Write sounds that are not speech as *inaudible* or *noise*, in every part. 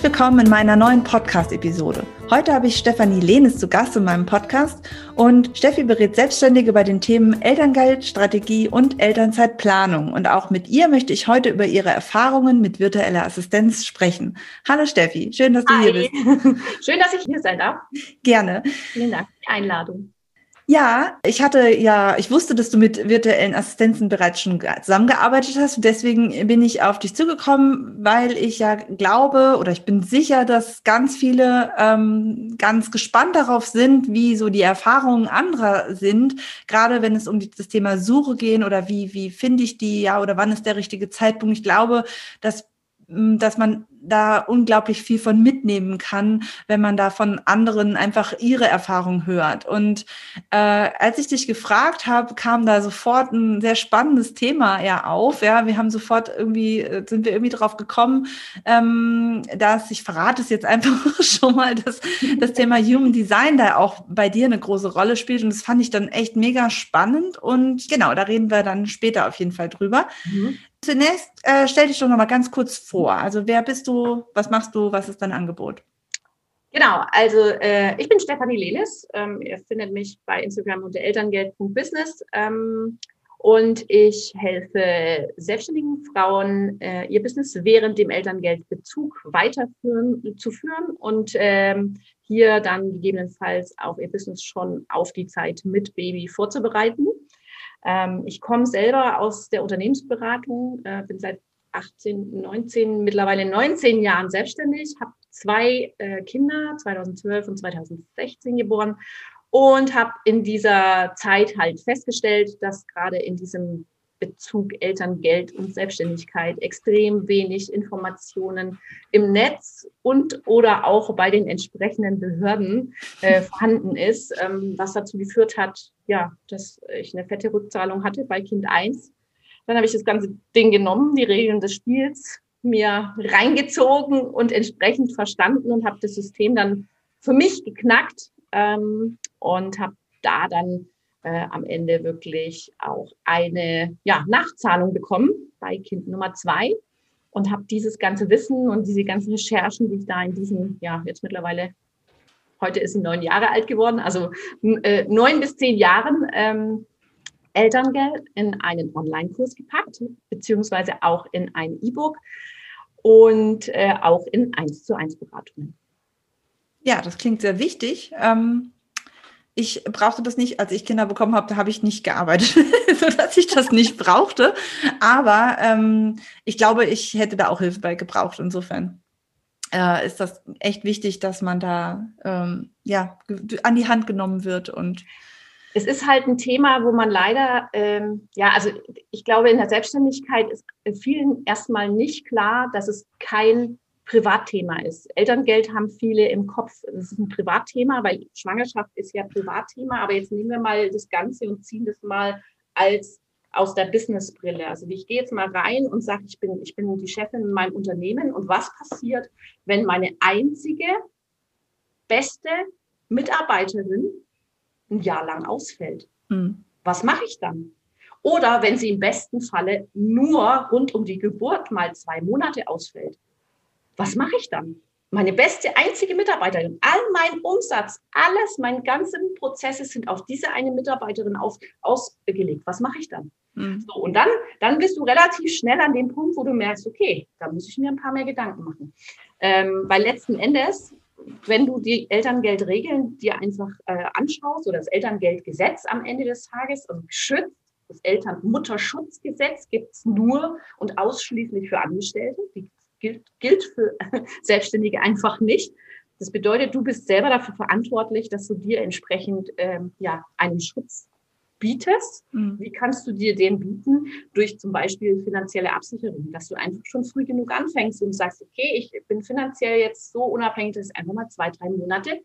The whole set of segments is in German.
Herzlich willkommen in meiner neuen Podcast-Episode. Heute habe ich Stefanie Lehnes zu Gast in meinem Podcast und Steffi berät Selbstständige bei den Themen Elterngeld, Strategie und Elternzeitplanung. Und auch mit ihr möchte ich heute über ihre Erfahrungen mit virtueller Assistenz sprechen. Hallo Steffi, schön, dass du Hi. hier bist. *laughs* Schön, dass ich hier sein darf. Gerne. Vielen Dank für die Einladung. Ja, ich hatte ja, ich wusste, dass du mit virtuellen Assistenzen bereits schon zusammengearbeitet hast. deswegen bin ich auf dich zugekommen, weil ich ja glaube oder ich bin sicher, dass ganz viele ähm, ganz gespannt darauf sind, wie so die Erfahrungen anderer sind, gerade wenn es um das Thema Suche gehen oder wie, wie finde ich die, ja, oder wann ist der richtige Zeitpunkt. Ich glaube, dass dass man da unglaublich viel von mitnehmen kann, wenn man da von anderen einfach ihre Erfahrung hört. Und äh, als ich dich gefragt habe, kam da sofort ein sehr spannendes Thema ja auf. Ja, wir haben sofort irgendwie, äh, sind wir irgendwie drauf gekommen, ähm, dass ich verrate es jetzt einfach *laughs* schon mal, dass das Thema Human Design da auch bei dir eine große Rolle spielt. Und das fand ich dann echt mega spannend. Und genau, da reden wir dann später auf jeden Fall drüber. Mhm. Zunächst äh, stell dich doch noch mal ganz kurz vor. Also wer bist du, was machst du, was ist dein Angebot? Genau, also äh, ich bin Stefanie Lelis. Ähm, ihr findet mich bei Instagram unter elterngeld.business ähm, und ich helfe selbstständigen Frauen, äh, ihr Business während dem Elterngeldbezug weiterführen zu führen und ähm, hier dann gegebenenfalls auch ihr Business schon auf die Zeit mit Baby vorzubereiten. Ähm, ich komme selber aus der Unternehmensberatung, äh, bin seit 18, 19, mittlerweile 19 Jahren selbstständig, habe zwei äh, Kinder, 2012 und 2016 geboren und habe in dieser Zeit halt festgestellt, dass gerade in diesem Bezug Elterngeld und Selbstständigkeit extrem wenig Informationen im Netz und oder auch bei den entsprechenden Behörden äh, *laughs* vorhanden ist, ähm, was dazu geführt hat, ja, dass ich eine fette Rückzahlung hatte bei Kind 1. Dann habe ich das ganze Ding genommen, die Regeln des Spiels mir reingezogen und entsprechend verstanden und habe das System dann für mich geknackt ähm, und habe da dann äh, am Ende wirklich auch eine ja, Nachzahlung bekommen bei Kind Nummer zwei und habe dieses ganze Wissen und diese ganzen Recherchen, die ich da in diesen, ja, jetzt mittlerweile, heute ist sie neun Jahre alt geworden, also äh, neun bis zehn Jahren ähm, Elterngeld in einen Online-Kurs gepackt, beziehungsweise auch in ein E-Book und äh, auch in eins zu eins Beratungen. Ja, das klingt sehr wichtig. Ähm, ich brauchte das nicht, als ich Kinder bekommen habe, da habe ich nicht gearbeitet, *laughs* sodass ich das nicht brauchte. Aber ähm, ich glaube, ich hätte da auch Hilfe bei gebraucht. Insofern äh, ist das echt wichtig, dass man da ähm, ja an die Hand genommen wird und es ist halt ein Thema, wo man leider, ähm, ja, also ich glaube, in der Selbstständigkeit ist vielen erstmal nicht klar, dass es kein Privatthema ist. Elterngeld haben viele im Kopf, das ist ein Privatthema, weil Schwangerschaft ist ja Privatthema, aber jetzt nehmen wir mal das Ganze und ziehen das mal als aus der Businessbrille. Also ich gehe jetzt mal rein und sage, ich bin, ich bin die Chefin in meinem Unternehmen und was passiert, wenn meine einzige beste Mitarbeiterin ein Jahr lang ausfällt? Mhm. Was mache ich dann? Oder wenn sie im besten Falle nur rund um die Geburt mal zwei Monate ausfällt was mache ich dann? Meine beste, einzige Mitarbeiterin, all mein Umsatz, alles, meine ganzen Prozesse sind auf diese eine Mitarbeiterin auf, ausgelegt. Was mache ich dann? Mhm. So, und dann, dann bist du relativ schnell an dem Punkt, wo du merkst, okay, da muss ich mir ein paar mehr Gedanken machen. Ähm, weil letzten Endes, wenn du die Elterngeldregeln dir einfach äh, anschaust oder das Elterngeldgesetz am Ende des Tages, also geschützt, das Elternmutterschutzgesetz gibt es nur und ausschließlich für Angestellte. Die gilt, gilt für *laughs* Selbstständige einfach nicht. Das bedeutet, du bist selber dafür verantwortlich, dass du dir entsprechend ähm, ja, einen Schutz bietest. Mhm. Wie kannst du dir den bieten? Durch zum Beispiel finanzielle Absicherung, dass du einfach schon früh genug anfängst und sagst, okay, ich bin finanziell jetzt so unabhängig, dass ich einfach mal zwei, drei Monate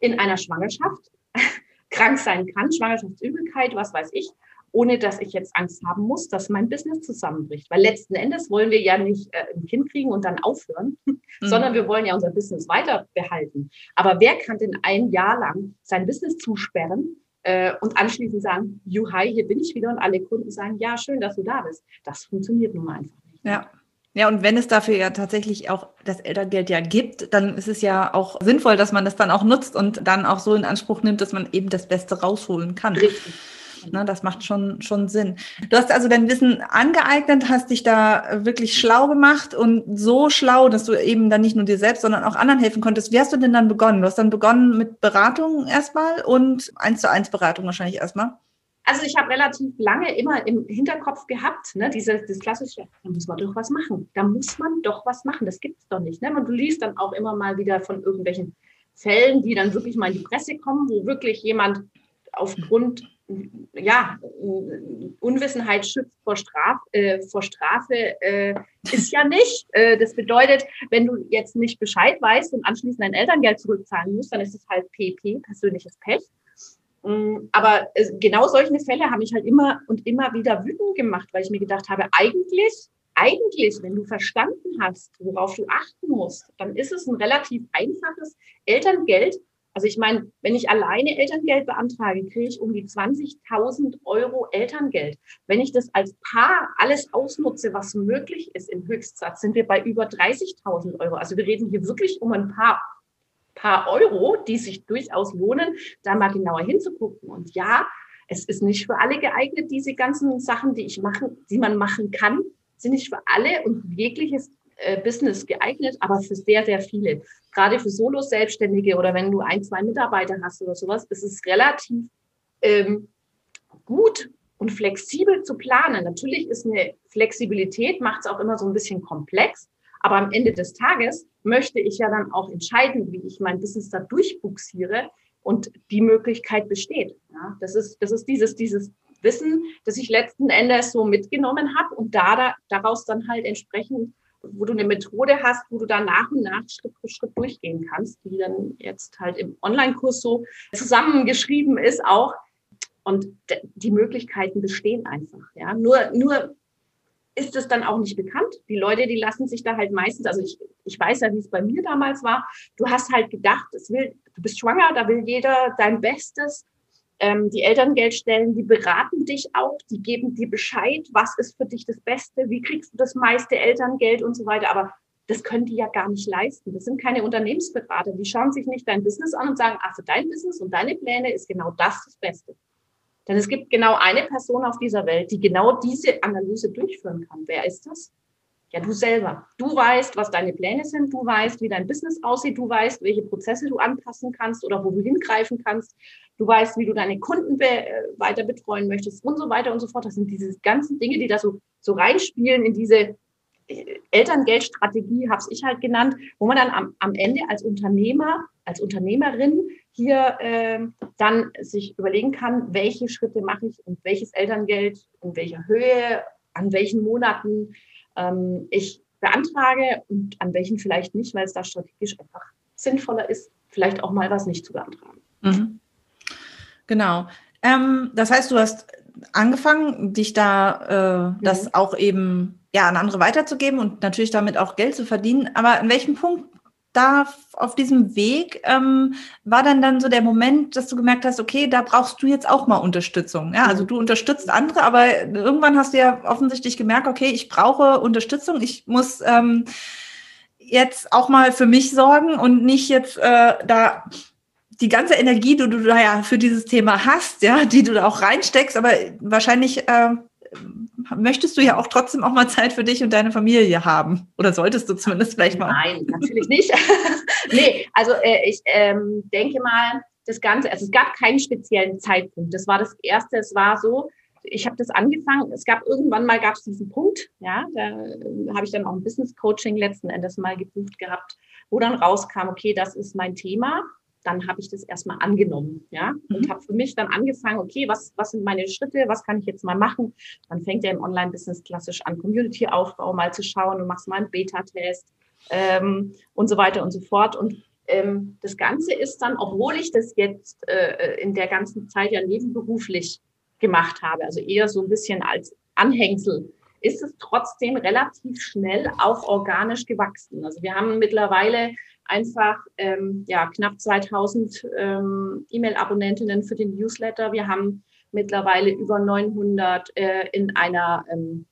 in einer Schwangerschaft *laughs* krank sein kann, Schwangerschaftsübelkeit, was weiß ich, ohne dass ich jetzt Angst haben muss, dass mein Business zusammenbricht. Weil letzten Endes wollen wir ja nicht äh, ein Kind kriegen und dann aufhören, *laughs* mhm. sondern wir wollen ja unser Business weiter behalten. Aber wer kann denn ein Jahr lang sein Business zusperren äh, und anschließend sagen, Juhai, hier bin ich wieder und alle Kunden sagen, ja, schön, dass du da bist. Das funktioniert nun mal einfach nicht. Ja. Ja, und wenn es dafür ja tatsächlich auch das Elterngeld ja gibt, dann ist es ja auch sinnvoll, dass man das dann auch nutzt und dann auch so in Anspruch nimmt, dass man eben das Beste rausholen kann. Richtig. Ne, das macht schon, schon Sinn. Du hast also dein Wissen angeeignet, hast dich da wirklich schlau gemacht und so schlau, dass du eben dann nicht nur dir selbst, sondern auch anderen helfen konntest. Wie hast du denn dann begonnen? Du hast dann begonnen mit Beratung erstmal und eins zu eins Beratung wahrscheinlich erstmal. Also ich habe relativ lange immer im Hinterkopf gehabt, ne, dieses das klassische, da muss man doch was machen. Da muss man doch was machen. Das gibt es doch nicht. Ne? Und du liest dann auch immer mal wieder von irgendwelchen Fällen, die dann wirklich mal in die Presse kommen, wo wirklich jemand aufgrund ja, Unwissenheit schützt vor, Straf, äh, vor Strafe äh, ist ja nicht. Äh, das bedeutet, wenn du jetzt nicht Bescheid weißt und anschließend dein Elterngeld zurückzahlen musst, dann ist es halt PP, persönliches Pech. Ähm, aber äh, genau solche Fälle haben mich halt immer und immer wieder wütend gemacht, weil ich mir gedacht habe, eigentlich, eigentlich, wenn du verstanden hast, worauf du achten musst, dann ist es ein relativ einfaches Elterngeld also ich meine, wenn ich alleine Elterngeld beantrage, kriege ich um die 20.000 Euro Elterngeld. Wenn ich das als Paar alles ausnutze, was möglich ist im Höchstsatz, sind wir bei über 30.000 Euro. Also wir reden hier wirklich um ein paar, paar Euro, die sich durchaus lohnen, da mal genauer hinzugucken. Und ja, es ist nicht für alle geeignet, diese ganzen Sachen, die ich machen, die man machen kann, sind nicht für alle und jegliches äh, Business geeignet, aber für sehr, sehr viele. Gerade für Solo-Selbstständige oder wenn du ein, zwei Mitarbeiter hast oder sowas, ist es relativ ähm, gut und flexibel zu planen. Natürlich ist eine Flexibilität, macht es auch immer so ein bisschen komplex, aber am Ende des Tages möchte ich ja dann auch entscheiden, wie ich mein Business da durchbuxiere und die Möglichkeit besteht. Ja, das ist, das ist dieses, dieses Wissen, das ich letzten Endes so mitgenommen habe und da, da daraus dann halt entsprechend wo du eine Methode hast, wo du da nach und nach Schritt für Schritt durchgehen kannst, die dann jetzt halt im Online-Kurs so zusammengeschrieben ist auch. Und die Möglichkeiten bestehen einfach. Ja, nur, nur ist es dann auch nicht bekannt. Die Leute, die lassen sich da halt meistens, also ich, ich weiß ja, wie es bei mir damals war. Du hast halt gedacht, es will, du bist schwanger, da will jeder dein Bestes ähm, die Elterngeldstellen, die beraten dich auch, die geben dir Bescheid, was ist für dich das Beste, wie kriegst du das meiste Elterngeld und so weiter. Aber das können die ja gar nicht leisten. Das sind keine Unternehmensberater. Die schauen sich nicht dein Business an und sagen, ach, für dein Business und deine Pläne ist genau das das Beste. Denn es gibt genau eine Person auf dieser Welt, die genau diese Analyse durchführen kann. Wer ist das? Ja, du selber. Du weißt, was deine Pläne sind, du weißt, wie dein Business aussieht, du weißt, welche Prozesse du anpassen kannst oder wo du hingreifen kannst. Du weißt, wie du deine Kunden be äh, weiter betreuen möchtest und so weiter und so fort. Das sind diese ganzen Dinge, die da so, so reinspielen in diese äh, Elterngeldstrategie, habe ich halt genannt, wo man dann am, am Ende als Unternehmer, als Unternehmerin hier äh, dann sich überlegen kann, welche Schritte mache ich und welches Elterngeld in welcher Höhe, an welchen Monaten ähm, ich beantrage und an welchen vielleicht nicht, weil es da strategisch einfach sinnvoller ist, vielleicht auch mal was nicht zu beantragen. Mhm. Genau. Ähm, das heißt, du hast angefangen, dich da äh, das mhm. auch eben ja an andere weiterzugeben und natürlich damit auch Geld zu verdienen. Aber an welchem Punkt da auf diesem Weg ähm, war dann dann so der Moment, dass du gemerkt hast, okay, da brauchst du jetzt auch mal Unterstützung. Ja, also du unterstützt andere, aber irgendwann hast du ja offensichtlich gemerkt, okay, ich brauche Unterstützung, ich muss ähm, jetzt auch mal für mich sorgen und nicht jetzt äh, da die ganze Energie, die du da ja für dieses Thema hast, ja, die du da auch reinsteckst, aber wahrscheinlich äh, möchtest du ja auch trotzdem auch mal Zeit für dich und deine Familie haben. Oder solltest du zumindest vielleicht mal? Nein, natürlich nicht. *laughs* nee, also äh, ich ähm, denke mal, das Ganze, also es gab keinen speziellen Zeitpunkt. Das war das Erste. Es war so, ich habe das angefangen, es gab irgendwann mal gab es diesen Punkt, ja, da äh, habe ich dann auch ein Business Coaching letzten Endes mal gebucht gehabt, wo dann rauskam, okay, das ist mein Thema dann habe ich das erstmal angenommen, ja, und mhm. habe für mich dann angefangen, okay, was, was sind meine Schritte, was kann ich jetzt mal machen? Dann fängt ja im Online-Business klassisch an, Community-Aufbau mal zu schauen, du machst mal einen Beta-Test ähm, und so weiter und so fort. Und ähm, das Ganze ist dann, obwohl ich das jetzt äh, in der ganzen Zeit ja nebenberuflich gemacht habe, also eher so ein bisschen als Anhängsel, ist es trotzdem relativ schnell auch organisch gewachsen. Also wir haben mittlerweile einfach ähm, ja, knapp 2000 ähm, E-Mail-Abonnentinnen für den Newsletter. Wir haben mittlerweile über 900 äh, in einer ähm,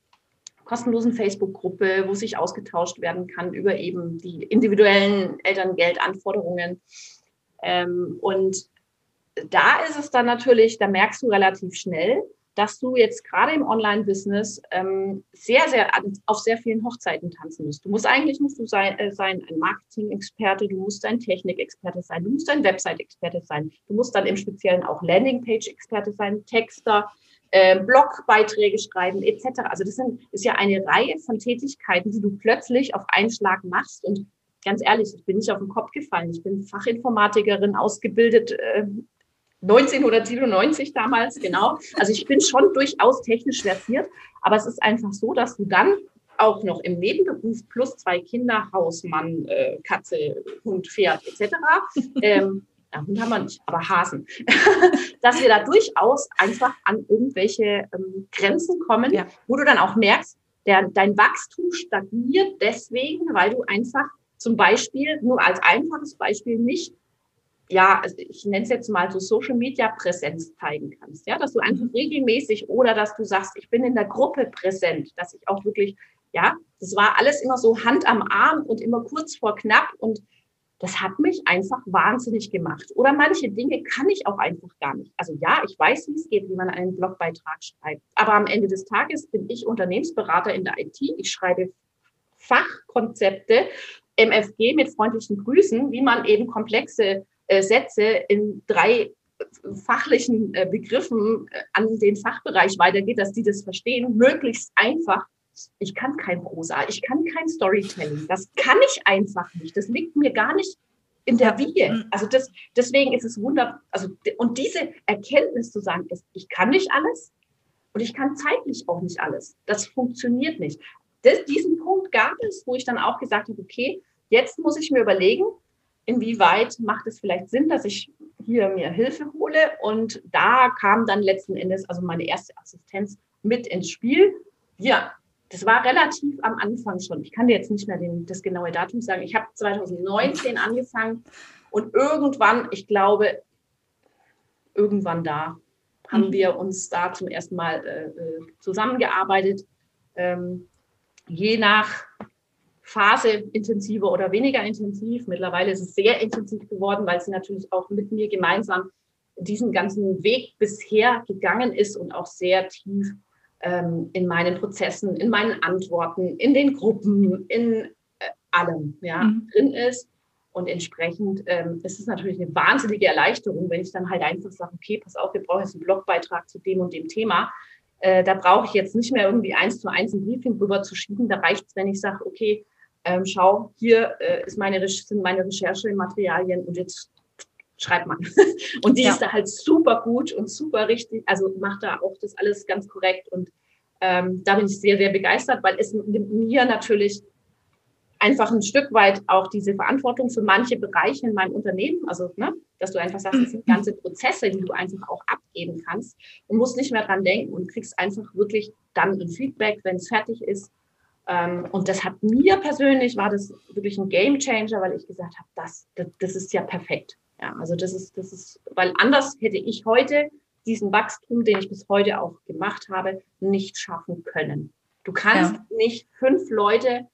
kostenlosen Facebook-Gruppe, wo sich ausgetauscht werden kann über eben die individuellen Elterngeldanforderungen. Ähm, und da ist es dann natürlich, da merkst du relativ schnell, dass du jetzt gerade im Online-Business ähm, sehr, sehr auf sehr vielen Hochzeiten tanzen musst. Du musst eigentlich musst du sein, äh, sein ein Marketing-Experte, du musst ein Technik-Experte sein, du musst ein Website-Experte sein, du musst dann im Speziellen auch Landing-Page-Experte sein, Texter, äh, Blogbeiträge schreiben etc. Also das sind, ist ja eine Reihe von Tätigkeiten, die du plötzlich auf einen Schlag machst und ganz ehrlich, ich bin nicht auf den Kopf gefallen. Ich bin Fachinformatikerin, ausgebildet, äh, 1997 damals, genau. Also ich bin schon durchaus technisch versiert, aber es ist einfach so, dass du dann auch noch im Nebenberuf plus zwei Kinder, Hausmann, äh, Katze, Hund, Pferd etc. Ähm, ja, Hund haben wir nicht, aber Hasen. *laughs* dass wir da durchaus einfach an irgendwelche ähm, Grenzen kommen, ja. wo du dann auch merkst, der, dein Wachstum stagniert deswegen, weil du einfach zum Beispiel, nur als einfaches Beispiel, nicht ja, also ich nenne es jetzt mal so Social Media Präsenz zeigen kannst, ja, dass du einfach mhm. regelmäßig oder dass du sagst, ich bin in der Gruppe präsent, dass ich auch wirklich, ja, das war alles immer so Hand am Arm und immer kurz vor knapp und das hat mich einfach wahnsinnig gemacht. Oder manche Dinge kann ich auch einfach gar nicht. Also ja, ich weiß, wie es geht, wie man einen Blogbeitrag schreibt. Aber am Ende des Tages bin ich Unternehmensberater in der IT. Ich schreibe Fachkonzepte, MFG mit freundlichen Grüßen, wie man eben komplexe äh, Sätze in drei fachlichen äh, Begriffen äh, an den Fachbereich weitergeht, dass die das verstehen, möglichst einfach. Ich kann kein Prosa, ich kann kein Storytelling. Das kann ich einfach nicht. Das liegt mir gar nicht in der Wiege. Mhm. Also das, deswegen ist es wunderbar. Also, und diese Erkenntnis zu sagen, ist, ich kann nicht alles und ich kann zeitlich auch nicht alles. Das funktioniert nicht. Das, diesen Punkt gab es, wo ich dann auch gesagt habe, okay, jetzt muss ich mir überlegen, inwieweit macht es vielleicht Sinn, dass ich hier mir Hilfe hole. Und da kam dann letzten Endes also meine erste Assistenz mit ins Spiel. Ja, das war relativ am Anfang schon. Ich kann dir jetzt nicht mehr den, das genaue Datum sagen. Ich habe 2019 angefangen und irgendwann, ich glaube, irgendwann da haben mhm. wir uns da zum ersten Mal äh, äh zusammengearbeitet. Ähm, je nach Phase intensiver oder weniger intensiv. Mittlerweile ist es sehr intensiv geworden, weil sie natürlich auch mit mir gemeinsam diesen ganzen Weg bisher gegangen ist und auch sehr tief ähm, in meinen Prozessen, in meinen Antworten, in den Gruppen, in äh, allem ja, mhm. drin ist. Und entsprechend ähm, ist es natürlich eine wahnsinnige Erleichterung, wenn ich dann halt einfach sage, okay, pass auf, wir brauchen jetzt einen Blogbeitrag zu dem und dem Thema. Äh, da brauche ich jetzt nicht mehr irgendwie eins zu eins ein Briefing rüber zu schieben. Da reicht es, wenn ich sage, okay, ähm, schau, hier äh, ist meine, sind meine Recherchematerialien und jetzt schreibt man. *laughs* und die ja. ist da halt super gut und super richtig, also macht da auch das alles ganz korrekt und ähm, da bin ich sehr, sehr begeistert, weil es mir natürlich einfach ein Stück weit auch diese Verantwortung für manche Bereiche in meinem Unternehmen, also ne, dass du einfach sagst, das sind ganze Prozesse, die du einfach auch abgeben kannst und musst nicht mehr dran denken und kriegst einfach wirklich dann ein Feedback, wenn es fertig ist und das hat mir persönlich, war das wirklich ein Game Changer, weil ich gesagt habe, das, das, das ist ja perfekt. Ja, also das ist, das ist, weil anders hätte ich heute diesen Wachstum, den ich bis heute auch gemacht habe, nicht schaffen können. Du kannst ja. nicht fünf Leute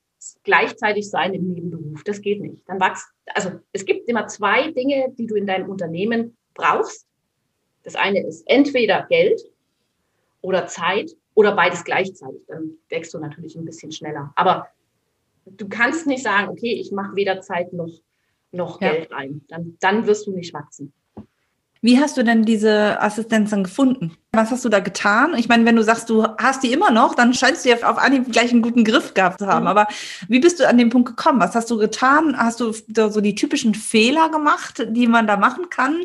gleichzeitig sein im Nebenberuf. Das geht nicht. Dann wächst, also es gibt immer zwei Dinge, die du in deinem Unternehmen brauchst. Das eine ist entweder Geld oder Zeit oder beides gleichzeitig. Dann wächst du natürlich ein bisschen schneller. Aber du kannst nicht sagen, okay, ich mache weder Zeit noch, noch ja. Geld rein. Dann, dann wirst du nicht wachsen. Wie hast du denn diese Assistenz dann gefunden? Was hast du da getan? Ich meine, wenn du sagst, du hast die immer noch, dann scheinst du ja auf Anhieb gleich einen guten Griff gehabt zu haben. Mhm. Aber wie bist du an den Punkt gekommen? Was hast du getan? Hast du so die typischen Fehler gemacht, die man da machen kann?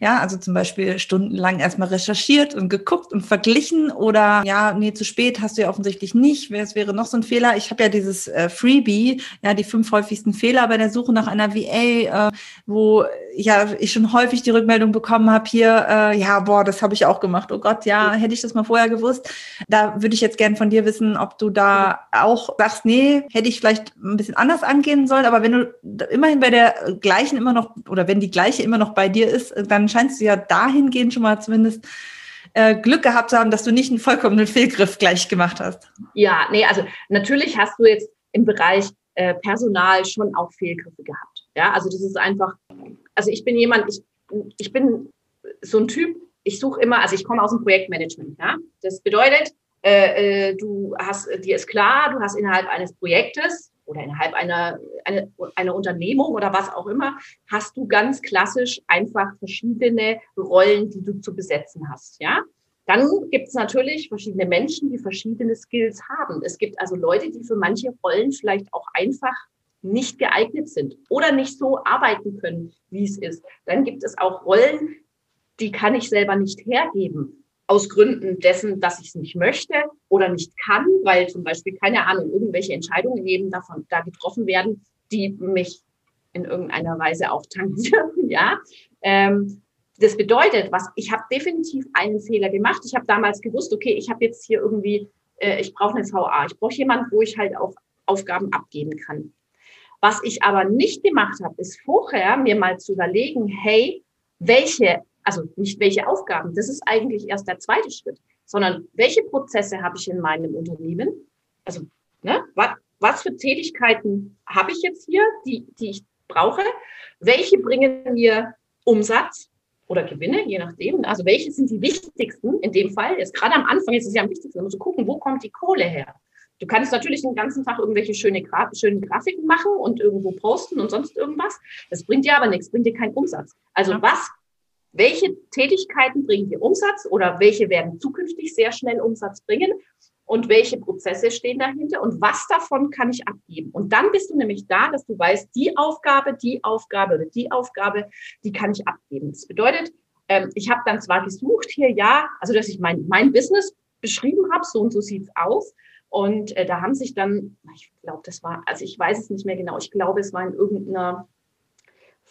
Ja, also zum Beispiel stundenlang erstmal recherchiert und geguckt und verglichen oder ja, nee, zu spät hast du ja offensichtlich nicht. Es wäre noch so ein Fehler. Ich habe ja dieses äh, Freebie, ja, die fünf häufigsten Fehler bei der Suche nach einer VA, äh, wo ja ich schon häufig die Rückmeldung bekommen habe hier, äh, ja, boah, das habe ich auch gemacht. Oh Gott, ja, hätte ich das mal vorher gewusst. Da würde ich jetzt gern von dir wissen, ob du da auch sagst, nee, hätte ich vielleicht ein bisschen anders angehen sollen. Aber wenn du immerhin bei der gleichen immer noch oder wenn die gleiche immer noch bei dir ist, dann scheinst du ja dahingehend schon mal zumindest äh, Glück gehabt zu haben, dass du nicht einen vollkommenen Fehlgriff gleich gemacht hast. Ja, nee, also natürlich hast du jetzt im Bereich äh, Personal schon auch Fehlgriffe gehabt. Ja, also das ist einfach, also ich bin jemand, ich, ich bin so ein Typ, ich suche immer, also ich komme aus dem Projektmanagement. Ja? Das bedeutet, äh, äh, du hast, dir ist klar, du hast innerhalb eines Projektes oder innerhalb einer, eine, einer Unternehmung oder was auch immer, hast du ganz klassisch einfach verschiedene Rollen, die du zu besetzen hast. Ja? Dann gibt es natürlich verschiedene Menschen, die verschiedene Skills haben. Es gibt also Leute, die für manche Rollen vielleicht auch einfach nicht geeignet sind oder nicht so arbeiten können, wie es ist. Dann gibt es auch Rollen, die kann ich selber nicht hergeben. Aus Gründen dessen, dass ich es nicht möchte oder nicht kann, weil zum Beispiel, keine Ahnung, irgendwelche Entscheidungen eben davon da getroffen werden, die mich in irgendeiner Weise auch tangieren, *laughs* ja. Ähm, das bedeutet, was ich habe definitiv einen Fehler gemacht. Ich habe damals gewusst, okay, ich habe jetzt hier irgendwie, äh, ich brauche eine VA, ich brauche jemanden, wo ich halt auch Aufgaben abgeben kann. Was ich aber nicht gemacht habe, ist vorher mir mal zu überlegen, hey, welche also nicht welche Aufgaben, das ist eigentlich erst der zweite Schritt, sondern welche Prozesse habe ich in meinem Unternehmen? Also, ne, was, was für Tätigkeiten habe ich jetzt hier, die, die ich brauche? Welche bringen mir Umsatz oder Gewinne, je nachdem? Also, welche sind die wichtigsten in dem Fall? Jetzt gerade am Anfang ist es ja am wichtigsten, um zu gucken, wo kommt die Kohle her? Du kannst natürlich den ganzen Tag irgendwelche schöne Gra schönen Grafiken machen und irgendwo posten und sonst irgendwas. Das bringt dir aber nichts, bringt dir keinen Umsatz. Also was welche Tätigkeiten bringen dir Umsatz oder welche werden zukünftig sehr schnell Umsatz bringen und welche Prozesse stehen dahinter und was davon kann ich abgeben. Und dann bist du nämlich da, dass du weißt, die Aufgabe, die Aufgabe oder die Aufgabe, die kann ich abgeben. Das bedeutet, ähm, ich habe dann zwar gesucht hier, ja, also dass ich mein, mein Business beschrieben habe, so und so sieht's aus. Und äh, da haben sich dann, ich glaube, das war, also ich weiß es nicht mehr genau, ich glaube, es war in irgendeiner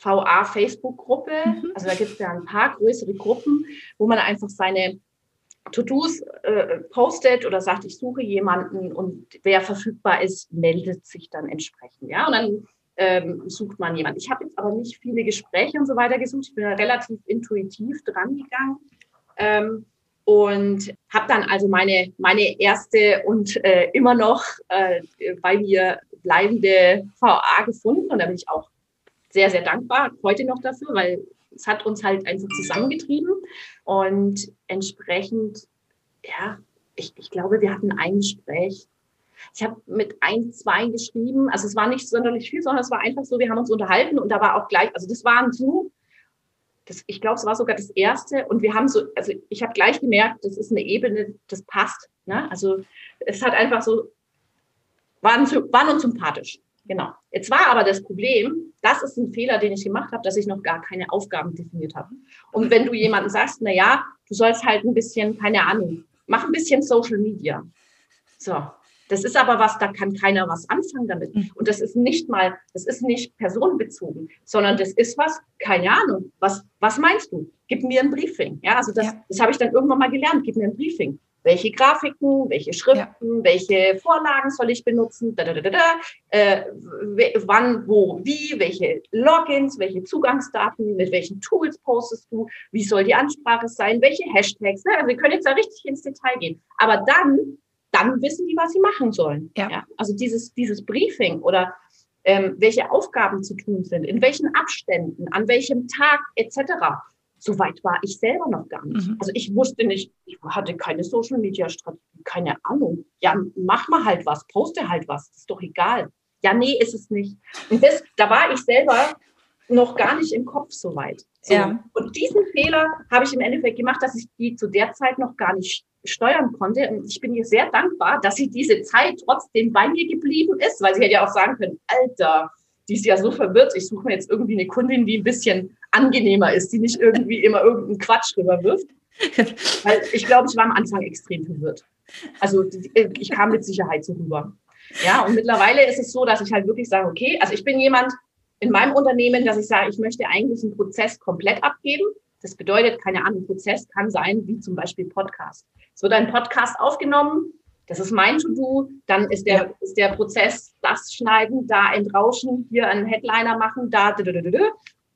VA-Facebook-Gruppe. Mhm. Also da gibt es ja ein paar größere Gruppen, wo man einfach seine To-Dos äh, postet oder sagt, ich suche jemanden und wer verfügbar ist, meldet sich dann entsprechend. Ja, und dann ähm, sucht man jemanden. Ich habe jetzt aber nicht viele Gespräche und so weiter gesucht. Ich bin da relativ intuitiv dran gegangen. Ähm, und habe dann also meine, meine erste und äh, immer noch äh, bei mir bleibende VA gefunden. Und da bin ich auch sehr, sehr dankbar heute noch dafür, weil es hat uns halt einfach zusammengetrieben. Und entsprechend, ja, ich, ich glaube, wir hatten ein Gespräch. Ich habe mit ein, zwei geschrieben. Also es war nicht sonderlich viel, sondern es war einfach so, wir haben uns unterhalten und da war auch gleich, also das waren so, das, ich glaube, es war sogar das erste. Und wir haben so, also ich habe gleich gemerkt, das ist eine Ebene, das passt. Ne? Also es hat einfach so, waren, waren uns sympathisch. Genau. Jetzt war aber das Problem, das ist ein Fehler, den ich gemacht habe, dass ich noch gar keine Aufgaben definiert habe. Und wenn du jemandem sagst, na ja, du sollst halt ein bisschen, keine Ahnung, mach ein bisschen Social Media. So. Das ist aber was, da kann keiner was anfangen damit. Mhm. Und das ist nicht mal, das ist nicht personenbezogen, sondern das ist was, keine Ahnung. Was, was meinst du? Gib mir ein Briefing. Ja, also das, ja. das habe ich dann irgendwann mal gelernt. Gib mir ein Briefing welche Grafiken, welche Schriften, ja. welche Vorlagen soll ich benutzen, da, da, da, da, äh, wann, wo, wie, welche Logins, welche Zugangsdaten, mit welchen Tools postest du, wie soll die Ansprache sein, welche Hashtags. Ne? Also wir können jetzt da richtig ins Detail gehen. Aber dann, dann wissen die, was sie machen sollen. Ja. ja? Also dieses, dieses Briefing oder ähm, welche Aufgaben zu tun sind, in welchen Abständen, an welchem Tag etc so weit war ich selber noch gar nicht. Mhm. Also ich wusste nicht, ich hatte keine Social Media Strategie, keine Ahnung. Ja, mach mal halt was, poste halt was, ist doch egal. Ja, nee, ist es nicht. Und das, da war ich selber noch gar nicht im Kopf so weit. So. Ja. Und diesen Fehler habe ich im Endeffekt gemacht, dass ich die zu der Zeit noch gar nicht steuern konnte. Und ich bin ihr sehr dankbar, dass sie diese Zeit trotzdem bei mir geblieben ist, weil sie hätte ja auch sagen können, Alter, die ist ja so verwirrt, ich suche mir jetzt irgendwie eine Kundin, die ein bisschen angenehmer ist, die nicht irgendwie immer irgendeinen Quatsch rüberwirft. Weil ich glaube, ich war am Anfang extrem verwirrt. Also ich kam mit Sicherheit so rüber. Ja, und mittlerweile ist es so, dass ich halt wirklich sage, okay, also ich bin jemand in meinem Unternehmen, dass ich sage, ich möchte eigentlich einen Prozess komplett abgeben. Das bedeutet, keine Ahnung, Prozess kann sein, wie zum Beispiel Podcast. Es wird ein Podcast aufgenommen, das ist mein To-Do, dann ist der, ist der Prozess, das schneiden, da entrauschen, hier einen Headliner machen, da,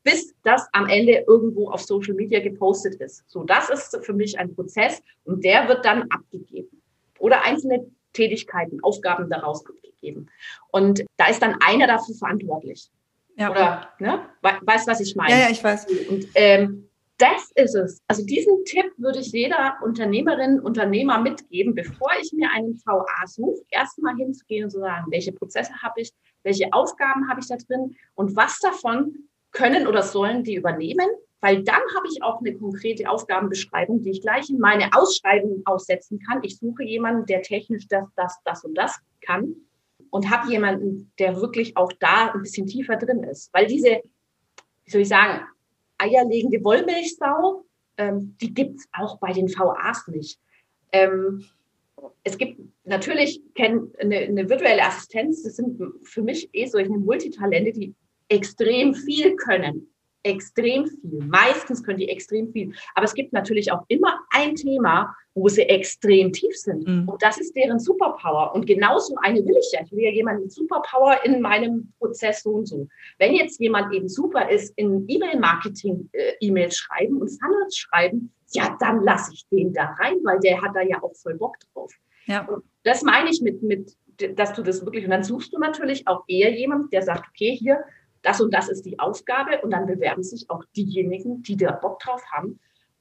bis das am Ende irgendwo auf Social Media gepostet ist. So, das ist für mich ein Prozess und der wird dann abgegeben. Oder einzelne Tätigkeiten, Aufgaben daraus abgegeben. Und da ist dann einer dafür verantwortlich. Ja. Oder, ne? Weißt, was ich meine? Ja, ja, ich weiß. Und ähm, das ist es. Also diesen Tipp würde ich jeder Unternehmerin, Unternehmer mitgeben, bevor ich mir einen VA suche, erstmal hinzugehen und zu sagen, welche Prozesse habe ich, welche Aufgaben habe ich da drin und was davon können oder sollen die übernehmen, weil dann habe ich auch eine konkrete Aufgabenbeschreibung, die ich gleich in meine Ausschreibung aussetzen kann. Ich suche jemanden, der technisch das, das, das und das kann und habe jemanden, der wirklich auch da ein bisschen tiefer drin ist, weil diese, wie soll ich sagen, eierlegende Wollmilchsau, ähm, die gibt's auch bei den VAs nicht. Ähm, es gibt natürlich eine, eine virtuelle Assistenz, das sind für mich eh solche Multitalente, die extrem viel können extrem viel. Meistens können die extrem viel. Aber es gibt natürlich auch immer ein Thema, wo sie extrem tief sind. Mhm. Und das ist deren Superpower. Und genauso eine will ich ja. Ich will ja jemanden mit Superpower in meinem Prozess so und so. Wenn jetzt jemand eben super ist in E-Mail-Marketing, äh, E-Mails schreiben und Funnels schreiben, ja, dann lasse ich den da rein, weil der hat da ja auch voll Bock drauf. Ja. Und das meine ich mit, mit, dass du das wirklich, und dann suchst du natürlich auch eher jemanden, der sagt, okay, hier, das und das ist die Aufgabe und dann bewerben sich auch diejenigen, die da Bock drauf haben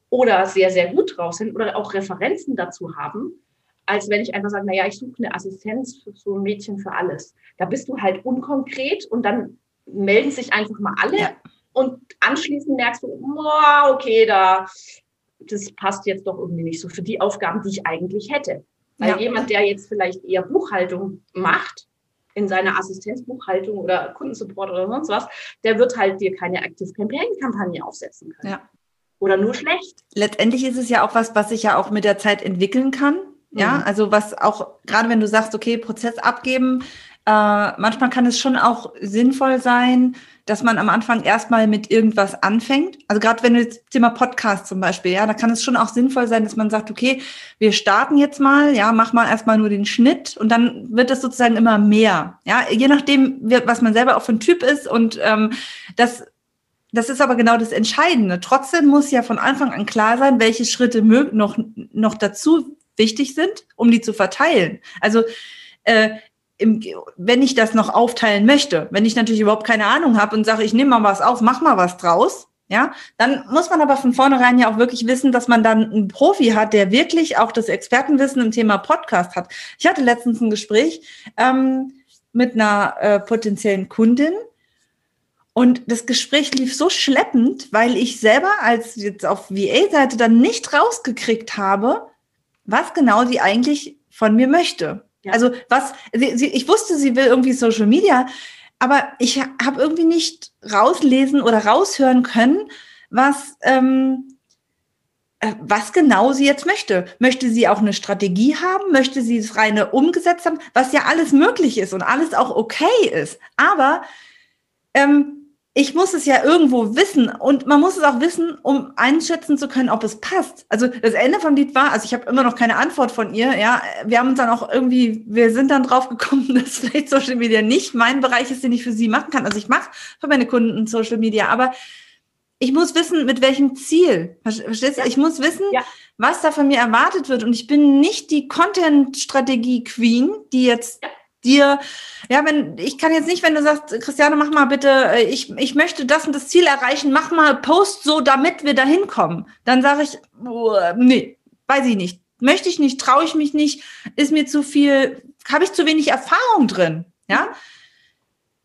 oder sehr, sehr gut drauf sind oder auch Referenzen dazu haben, als wenn ich einfach sage, naja, ich suche eine Assistenz für so ein Mädchen für alles. Da bist du halt unkonkret und dann melden sich einfach mal alle ja. und anschließend merkst du, oh, okay, da, das passt jetzt doch irgendwie nicht so für die Aufgaben, die ich eigentlich hätte. Weil ja. jemand, der jetzt vielleicht eher Buchhaltung macht, in seiner Assistenzbuchhaltung oder Kundensupport oder sonst was, der wird halt dir keine Active Campaign-Kampagne aufsetzen können. Ja. Oder nur schlecht. Letztendlich ist es ja auch was, was sich ja auch mit der Zeit entwickeln kann. Ja, mhm. also was auch, gerade wenn du sagst, okay, Prozess abgeben, äh, manchmal kann es schon auch sinnvoll sein, dass man am Anfang erstmal mit irgendwas anfängt. Also gerade wenn du jetzt Thema Podcast zum Beispiel, ja, da kann es schon auch sinnvoll sein, dass man sagt, okay, wir starten jetzt mal, ja, mach mal erstmal nur den Schnitt und dann wird es sozusagen immer mehr. Ja, je nachdem, was man selber auch für ein Typ ist und ähm, das das ist aber genau das Entscheidende. Trotzdem muss ja von Anfang an klar sein, welche Schritte noch, noch dazu wichtig sind, um die zu verteilen. Also äh, im, wenn ich das noch aufteilen möchte, wenn ich natürlich überhaupt keine Ahnung habe und sage, ich nehme mal was auf, mach mal was draus, ja, dann muss man aber von vornherein ja auch wirklich wissen, dass man dann einen Profi hat, der wirklich auch das Expertenwissen im Thema Podcast hat. Ich hatte letztens ein Gespräch ähm, mit einer äh, potenziellen Kundin und das Gespräch lief so schleppend, weil ich selber als jetzt auf VA-Seite dann nicht rausgekriegt habe, was genau sie eigentlich von mir möchte. Ja. Also was, sie, sie, ich wusste, sie will irgendwie Social Media, aber ich habe irgendwie nicht rauslesen oder raushören können, was, ähm, äh, was genau sie jetzt möchte. Möchte sie auch eine Strategie haben? Möchte sie es reine umgesetzt haben? Was ja alles möglich ist und alles auch okay ist. Aber ähm, ich muss es ja irgendwo wissen und man muss es auch wissen, um einschätzen zu können, ob es passt. Also das Ende vom Lied war, also ich habe immer noch keine Antwort von ihr. Ja, wir haben uns dann auch irgendwie, wir sind dann drauf gekommen, *laughs* dass vielleicht Social Media nicht mein Bereich ist, den ich für sie machen kann. Also ich mache für meine Kunden Social Media, aber ich muss wissen, mit welchem Ziel. Verstehst du? Ja. Ich muss wissen, ja. was da von mir erwartet wird. Und ich bin nicht die Content-Strategie-Queen, die jetzt ja dir, ja, wenn, ich kann jetzt nicht, wenn du sagst, Christiane, mach mal bitte, äh, ich, ich möchte das und das Ziel erreichen, mach mal Post so, damit wir da hinkommen. Dann sage ich, oh, nee, weiß ich nicht. Möchte ich nicht, traue ich mich nicht, ist mir zu viel, habe ich zu wenig Erfahrung drin, ja.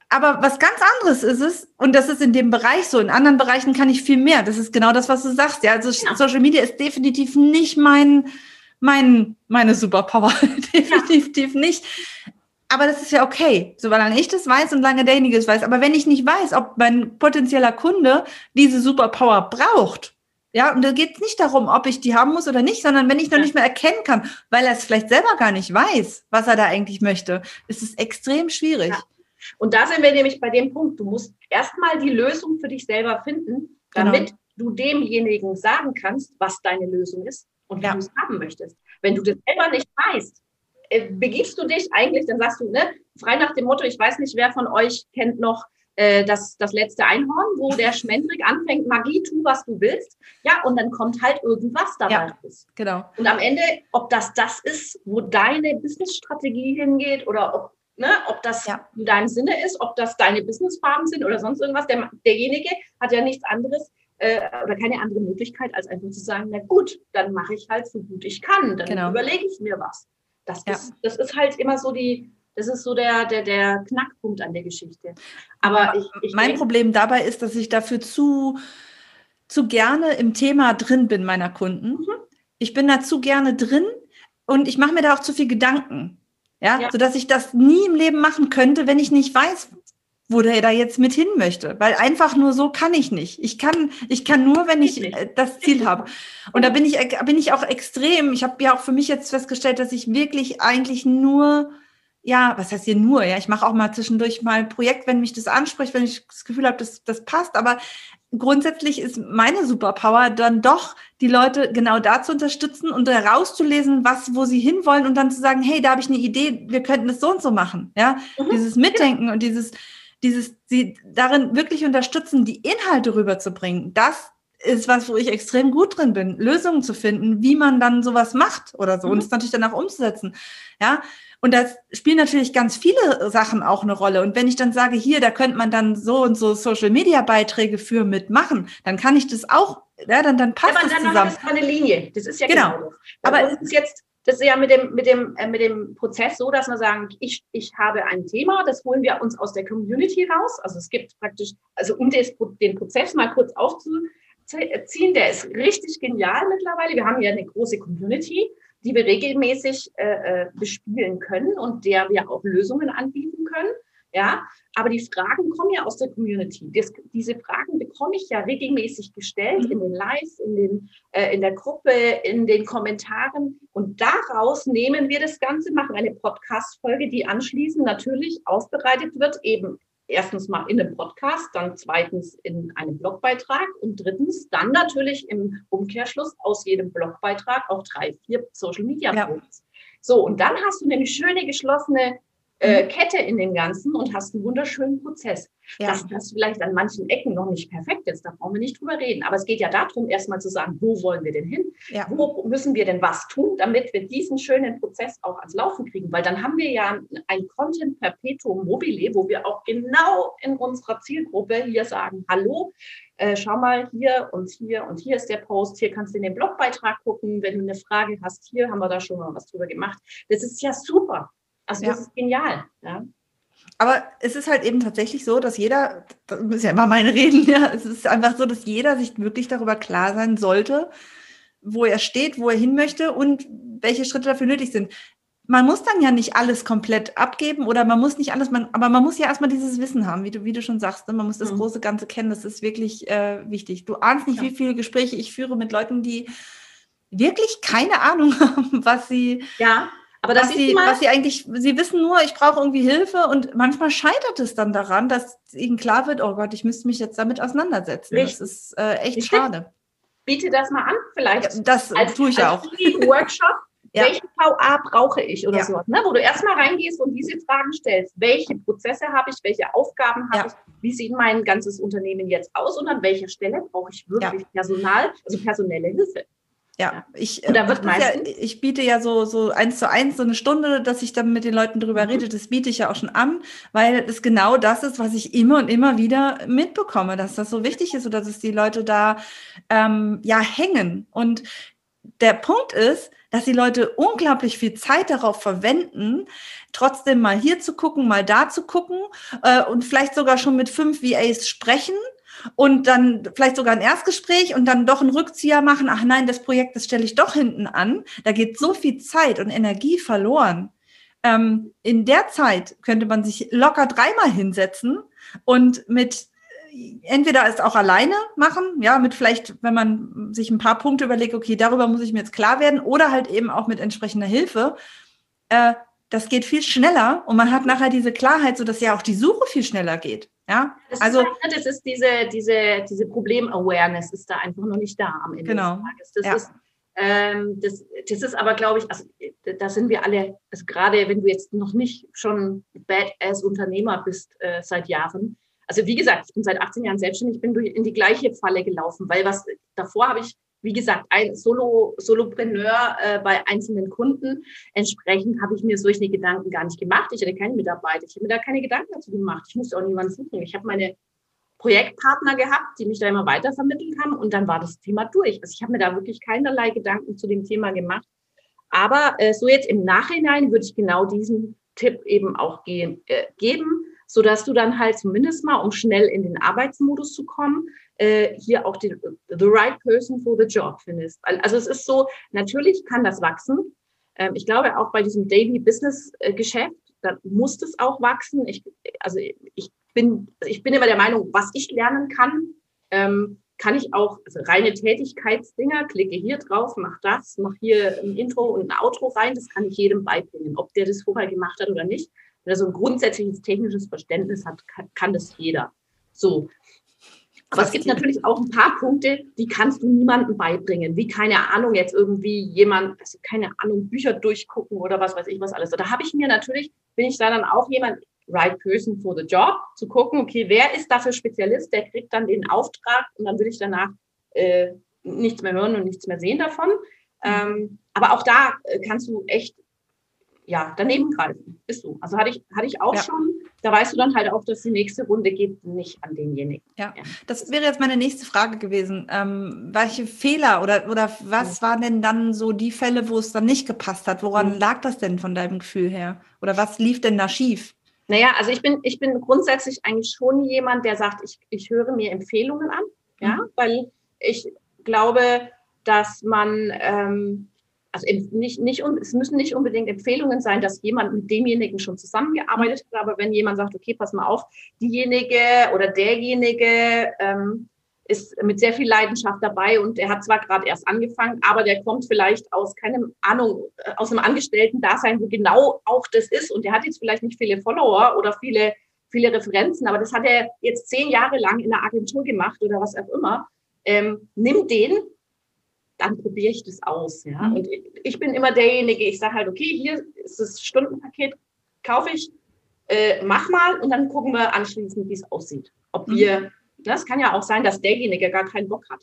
Aber was ganz anderes ist es, und das ist in dem Bereich so, in anderen Bereichen kann ich viel mehr. Das ist genau das, was du sagst. Ja, also ja. Social Media ist definitiv nicht mein, mein, meine Superpower. *laughs* definitiv ja. nicht. Aber das ist ja okay, solange ich das weiß und lange derjenige es weiß. Aber wenn ich nicht weiß, ob mein potenzieller Kunde diese Superpower braucht, ja, und da geht es nicht darum, ob ich die haben muss oder nicht, sondern wenn ich noch nicht mehr erkennen kann, weil er es vielleicht selber gar nicht weiß, was er da eigentlich möchte, ist es extrem schwierig. Ja. Und da sind wir nämlich bei dem Punkt, du musst erstmal die Lösung für dich selber finden, genau. damit genau. du demjenigen sagen kannst, was deine Lösung ist und wie ja. du es haben möchtest. Wenn du das selber nicht weißt, begibst du dich eigentlich, dann sagst du, ne, frei nach dem Motto, ich weiß nicht, wer von euch kennt noch äh, das, das letzte Einhorn, wo der Schmendrick anfängt, Magie, tu, was du willst. Ja, und dann kommt halt irgendwas dabei ja, raus. Genau. Und am Ende, ob das das ist, wo deine Businessstrategie hingeht oder ob, ne, ob das ja. in deinem Sinne ist, ob das deine Businessfarben sind oder sonst irgendwas, der, derjenige hat ja nichts anderes äh, oder keine andere Möglichkeit, als einfach zu sagen, na gut, dann mache ich halt so gut ich kann, dann genau. überlege ich mir was. Das, ja. ist, das ist halt immer so die, das ist so der, der, der Knackpunkt an der Geschichte. Aber ich, ich mein denke, Problem dabei ist, dass ich dafür zu, zu gerne im Thema drin bin meiner Kunden. Mhm. Ich bin da zu gerne drin und ich mache mir da auch zu viel Gedanken. Ja, ja, sodass ich das nie im Leben machen könnte, wenn ich nicht weiß, wo der da jetzt mit hin möchte. Weil einfach nur so kann ich nicht. Ich kann, ich kann nur, wenn ich das Ziel habe. Und da bin ich, äh, bin ich auch extrem. Ich habe ja auch für mich jetzt festgestellt, dass ich wirklich eigentlich nur, ja, was heißt hier nur? Ja, ich mache auch mal zwischendurch mal ein Projekt, wenn mich das anspricht, wenn ich das Gefühl habe, das, das passt. Aber grundsätzlich ist meine Superpower dann doch, die Leute genau da zu unterstützen und herauszulesen, was, wo sie hinwollen und dann zu sagen, hey, da habe ich eine Idee, wir könnten es so und so machen. Ja, mhm. dieses Mitdenken und dieses, dieses, sie darin wirklich unterstützen, die Inhalte rüberzubringen, das ist was, wo ich extrem gut drin bin, Lösungen zu finden, wie man dann sowas macht oder so mhm. und es natürlich danach umzusetzen. Ja, und da spielen natürlich ganz viele Sachen auch eine Rolle. Und wenn ich dann sage, hier, da könnte man dann so und so Social Media Beiträge für mitmachen, dann kann ich das auch, ja, dann, dann passt ja, aber das dann zusammen. Das ist eine Linie. Das ist ja genau. genau aber es ist jetzt das ist ja mit dem, mit dem, äh, mit dem Prozess so, dass wir sagen, ich, ich habe ein Thema, das holen wir uns aus der Community raus. Also es gibt praktisch, also um des, den Prozess mal kurz aufzuziehen, der ist richtig genial mittlerweile. Wir haben ja eine große Community, die wir regelmäßig äh, äh bespielen können und der wir auch Lösungen anbieten können. Ja, aber die Fragen kommen ja aus der Community. Das, diese Fragen bekomme ich ja regelmäßig gestellt mhm. in den Lives, in, den, äh, in der Gruppe, in den Kommentaren. Und daraus nehmen wir das Ganze, machen eine Podcast-Folge, die anschließend natürlich aufbereitet wird, eben erstens mal in einem Podcast, dann zweitens in einem Blogbeitrag und drittens dann natürlich im Umkehrschluss aus jedem Blogbeitrag auch drei, vier Social Media Posts. Ja. So, und dann hast du nämlich schöne geschlossene äh, mhm. Kette in dem Ganzen und hast einen wunderschönen Prozess. Ja. Dass das vielleicht an manchen Ecken noch nicht perfekt ist, da brauchen wir nicht drüber reden. Aber es geht ja darum, erstmal zu sagen, wo wollen wir denn hin? Ja. Wo müssen wir denn was tun, damit wir diesen schönen Prozess auch ans Laufen kriegen? Weil dann haben wir ja ein Content Perpetuum mobile, wo wir auch genau in unserer Zielgruppe hier sagen, hallo, äh, schau mal hier und hier und hier ist der Post, hier kannst du in den Blogbeitrag gucken, wenn du eine Frage hast, hier haben wir da schon mal was drüber gemacht. Das ist ja super. Also das ja. ist genial. Ja. Aber es ist halt eben tatsächlich so, dass jeder, das müssen ja immer meine reden, ja, es ist einfach so, dass jeder sich wirklich darüber klar sein sollte, wo er steht, wo er hin möchte und welche Schritte dafür nötig sind. Man muss dann ja nicht alles komplett abgeben oder man muss nicht alles, man, aber man muss ja erstmal dieses Wissen haben, wie du, wie du schon sagst. Ne? Man muss das mhm. große Ganze kennen, das ist wirklich äh, wichtig. Du ahnst nicht, ja. wie viele Gespräche ich führe mit Leuten, die wirklich keine Ahnung *laughs* haben, was sie, ja aber das was, sie, was sie eigentlich, sie wissen nur, ich brauche irgendwie Hilfe und manchmal scheitert es dann daran, dass ihnen klar wird, oh Gott, ich müsste mich jetzt damit auseinandersetzen. Richtig. Das ist äh, echt Richtig. schade. Biete das mal an, vielleicht. Das als, tue ich als auch. Workshop. *laughs* ja. Welche VA brauche ich oder ja. so, ne? wo du erstmal reingehst und diese Fragen stellst. Welche Prozesse habe ich, welche Aufgaben habe ja. ich, wie sieht mein ganzes Unternehmen jetzt aus und an welcher Stelle brauche ich wirklich Personal, also personelle Hilfe. Ja, ich, äh, ja, ich biete ja so, so eins zu eins so eine Stunde, dass ich dann mit den Leuten drüber mhm. rede. Das biete ich ja auch schon an, weil es genau das ist, was ich immer und immer wieder mitbekomme, dass das so wichtig ist oder dass die Leute da ähm, ja hängen. Und der Punkt ist, dass die Leute unglaublich viel Zeit darauf verwenden, trotzdem mal hier zu gucken, mal da zu gucken äh, und vielleicht sogar schon mit fünf VAs sprechen und dann vielleicht sogar ein Erstgespräch und dann doch einen Rückzieher machen. Ach nein, das Projekt, das stelle ich doch hinten an. Da geht so viel Zeit und Energie verloren. Ähm, in der Zeit könnte man sich locker dreimal hinsetzen und mit entweder es auch alleine machen, ja, mit vielleicht, wenn man sich ein paar Punkte überlegt, okay, darüber muss ich mir jetzt klar werden, oder halt eben auch mit entsprechender Hilfe. Äh, das geht viel schneller und man hat nachher diese Klarheit, so dass ja auch die Suche viel schneller geht. Ja, das also ist, halt, das ist diese, diese, diese Problem-Awareness ist da einfach noch nicht da am Ende genau. des Tages. Das ja. ist ähm, das, das ist aber, glaube ich, also, da sind wir alle, also gerade wenn du jetzt noch nicht schon Badass-Unternehmer bist äh, seit Jahren. Also wie gesagt, ich bin seit 18 Jahren selbstständig, ich bin durch, in die gleiche Falle gelaufen, weil was davor habe ich wie gesagt, ein Solo, Solopreneur äh, bei einzelnen Kunden. Entsprechend habe ich mir solche Gedanken gar nicht gemacht. Ich hatte keine Mitarbeiter. Ich habe mir da keine Gedanken dazu gemacht. Ich musste auch niemanden suchen. Ich habe meine Projektpartner gehabt, die mich da immer weiter vermitteln haben und dann war das Thema durch. Also ich habe mir da wirklich keinerlei Gedanken zu dem Thema gemacht. Aber äh, so jetzt im Nachhinein würde ich genau diesen Tipp eben auch ge äh, geben, so dass du dann halt zumindest mal, um schnell in den Arbeitsmodus zu kommen, äh, hier auch den the right person for the job findest. Also es ist so, natürlich kann das wachsen. Ähm, ich glaube auch bei diesem Daily Business äh, Geschäft, da muss es auch wachsen. Ich, also ich bin, ich bin immer der Meinung, was ich lernen kann, ähm, kann ich auch also reine Tätigkeitsdinger, klicke hier drauf, mach das, mach hier ein Intro und ein Outro rein, das kann ich jedem beibringen, ob der das vorher gemacht hat oder nicht. Wenn er so ein grundsätzliches technisches Verständnis hat, kann, kann das jeder. So. Aber es gibt natürlich auch ein paar Punkte, die kannst du niemandem beibringen. Wie, keine Ahnung, jetzt irgendwie jemand, also keine Ahnung, Bücher durchgucken oder was weiß ich was alles. Da habe ich mir natürlich, bin ich da dann auch jemand, right person for the job, zu gucken, okay, wer ist dafür Spezialist, der kriegt dann den Auftrag und dann will ich danach äh, nichts mehr hören und nichts mehr sehen davon. Ähm, aber auch da äh, kannst du echt ja, daneben greifen. Ist so. Also hatte ich, hatte ich auch ja. schon. Da weißt du dann halt auch, dass die nächste Runde geht nicht an denjenigen. Ja, ja. das wäre jetzt meine nächste Frage gewesen. Ähm, welche Fehler oder, oder was ja. waren denn dann so die Fälle, wo es dann nicht gepasst hat? Woran mhm. lag das denn von deinem Gefühl her? Oder was lief denn da schief? Naja, also ich bin, ich bin grundsätzlich eigentlich schon jemand, der sagt, ich, ich höre mir Empfehlungen an, ja, mhm. weil ich glaube, dass man ähm, also nicht, nicht, es müssen nicht unbedingt Empfehlungen sein, dass jemand mit demjenigen schon zusammengearbeitet hat, aber wenn jemand sagt, okay, pass mal auf, diejenige oder derjenige ähm, ist mit sehr viel Leidenschaft dabei und er hat zwar gerade erst angefangen, aber der kommt vielleicht aus keinem Ahnung, äh, aus einem Angestellten-Dasein, wo genau auch das ist und der hat jetzt vielleicht nicht viele Follower oder viele, viele Referenzen, aber das hat er jetzt zehn Jahre lang in der Agentur gemacht oder was auch immer. Ähm, nimm den dann probiere ich das aus. Ja? Mhm. Und ich bin immer derjenige, ich sage halt, okay, hier ist das Stundenpaket, kaufe ich, äh, mach mal und dann gucken wir anschließend, wie es aussieht. Ob mhm. wir, das ne, kann ja auch sein, dass derjenige gar keinen Bock hat.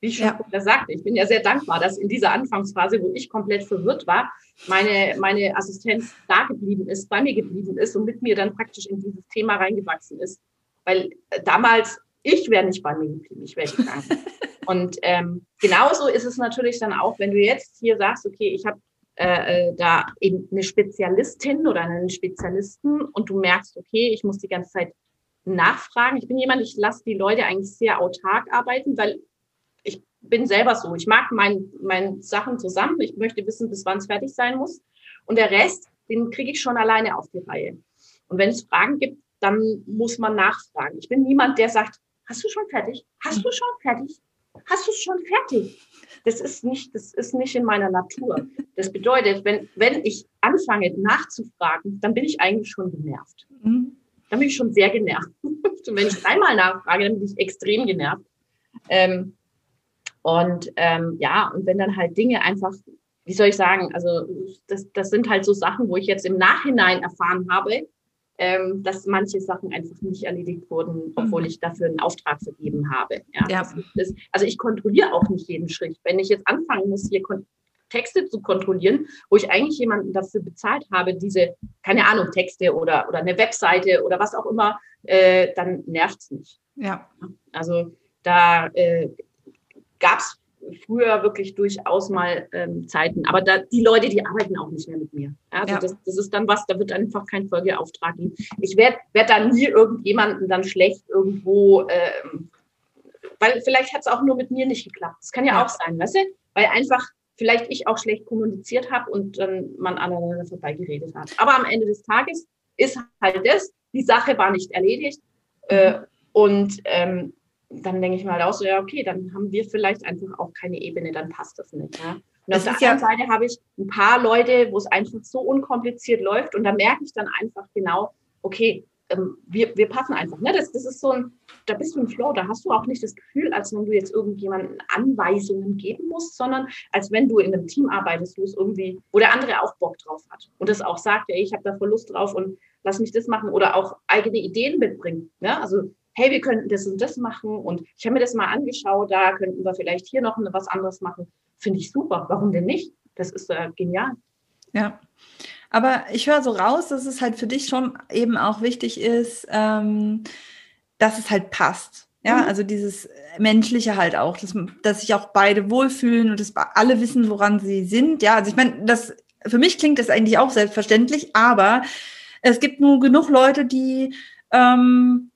Wie ich schon ja. sagte, ich bin ja sehr dankbar, dass in dieser Anfangsphase, wo ich komplett verwirrt war, meine, meine Assistenz da geblieben ist, bei mir geblieben ist und mit mir dann praktisch in dieses Thema reingewachsen ist. Weil äh, damals, ich wäre nicht bei mir geblieben, ich wäre gegangen. *laughs* Und ähm, genauso ist es natürlich dann auch, wenn du jetzt hier sagst, okay, ich habe äh, äh, da eben eine Spezialistin oder einen Spezialisten und du merkst, okay, ich muss die ganze Zeit nachfragen. Ich bin jemand, ich lasse die Leute eigentlich sehr autark arbeiten, weil ich bin selber so. Ich mag meine mein Sachen zusammen. Ich möchte wissen, bis wann es fertig sein muss. Und der Rest, den kriege ich schon alleine auf die Reihe. Und wenn es Fragen gibt, dann muss man nachfragen. Ich bin niemand, der sagt, hast du schon fertig? Hast du schon fertig? Hast du es schon fertig? Das ist nicht, das ist nicht in meiner Natur. Das bedeutet, wenn, wenn ich anfange nachzufragen, dann bin ich eigentlich schon genervt. Mhm. Dann bin ich schon sehr genervt. Und *laughs* wenn ich dreimal nachfrage, dann bin ich extrem genervt. Ähm, und ähm, ja, und wenn dann halt Dinge einfach, wie soll ich sagen, also das, das sind halt so Sachen, wo ich jetzt im Nachhinein erfahren habe, ähm, dass manche Sachen einfach nicht erledigt wurden, obwohl mhm. ich dafür einen Auftrag vergeben habe. Ja, ja. Ist, also ich kontrolliere auch nicht jeden Schritt. Wenn ich jetzt anfangen muss, hier Texte zu kontrollieren, wo ich eigentlich jemanden dafür bezahlt habe, diese, keine Ahnung, Texte oder, oder eine Webseite oder was auch immer, äh, dann nervt es mich. Ja. Also da äh, gab es früher wirklich durchaus mal ähm, Zeiten. Aber da, die Leute, die arbeiten auch nicht mehr mit mir. Also ja. das, das ist dann was, da wird einfach kein Folgeauftrag geben. Ich werde werd da nie irgendjemanden dann schlecht irgendwo, ähm, weil vielleicht hat es auch nur mit mir nicht geklappt. Das kann ja, ja, auch sein, weißt du? Weil einfach vielleicht ich auch schlecht kommuniziert habe und dann man aneinander vorbeigeredet hat. Aber am Ende des Tages ist halt das, die Sache war nicht erledigt. Äh, und ähm, dann denke ich mal auch so, ja, okay, dann haben wir vielleicht einfach auch keine Ebene, dann passt das nicht. Ja? Und auf der anderen ja Seite habe ich ein paar Leute, wo es einfach so unkompliziert läuft und da merke ich dann einfach genau, okay, ähm, wir, wir passen einfach. Ne? Das, das ist so ein, da bist du im Flow, da hast du auch nicht das Gefühl, als wenn du jetzt irgendjemanden Anweisungen geben musst, sondern als wenn du in einem Team arbeitest, wo es irgendwie, wo der andere auch Bock drauf hat und das auch sagt, ja, ich habe da voll Lust drauf und lass mich das machen oder auch eigene Ideen mitbringen. Ne? Also hey, wir könnten das und das machen und ich habe mir das mal angeschaut, da könnten wir vielleicht hier noch was anderes machen. Finde ich super. Warum denn nicht? Das ist äh, genial. Ja. Aber ich höre so raus, dass es halt für dich schon eben auch wichtig ist, ähm, dass es halt passt. Ja, mhm. also dieses Menschliche halt auch, dass, dass sich auch beide wohlfühlen und dass alle wissen, woran sie sind. Ja, also ich meine, das für mich klingt das eigentlich auch selbstverständlich, aber es gibt nur genug Leute, die ähm,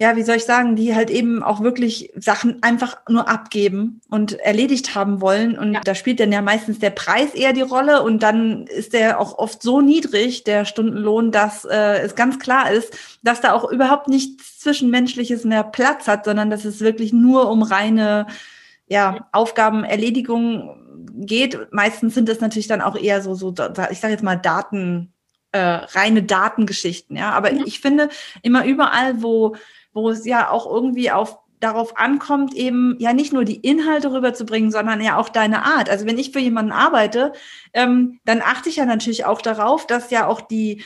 ja, wie soll ich sagen, die halt eben auch wirklich Sachen einfach nur abgeben und erledigt haben wollen. Und ja. da spielt dann ja meistens der Preis eher die Rolle und dann ist der auch oft so niedrig, der Stundenlohn, dass äh, es ganz klar ist, dass da auch überhaupt nichts Zwischenmenschliches mehr Platz hat, sondern dass es wirklich nur um reine ja, Aufgabenerledigung geht. Meistens sind das natürlich dann auch eher so, so ich sage jetzt mal Daten, äh, reine Datengeschichten. Ja, aber ja. ich finde immer überall, wo wo es ja auch irgendwie auf darauf ankommt, eben ja nicht nur die Inhalte rüberzubringen, sondern ja auch deine Art. Also wenn ich für jemanden arbeite, ähm, dann achte ich ja natürlich auch darauf, dass ja auch die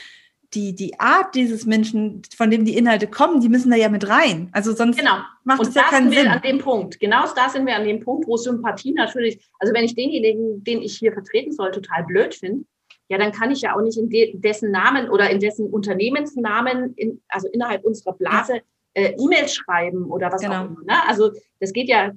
die, die Art dieses Menschen, von dem die Inhalte kommen, die müssen da ja mit rein. Also sonst genau. macht es ja keinen Sinn. Und da sind wir an dem Punkt. Genau da sind wir an dem Punkt, wo Sympathie natürlich, also wenn ich denjenigen, den ich hier vertreten soll, total blöd finde, ja, dann kann ich ja auch nicht in de dessen Namen oder in dessen Unternehmensnamen, in, also innerhalb unserer Blase, ja äh, E-Mails schreiben oder was genau. auch immer. Ne? Also das geht ja,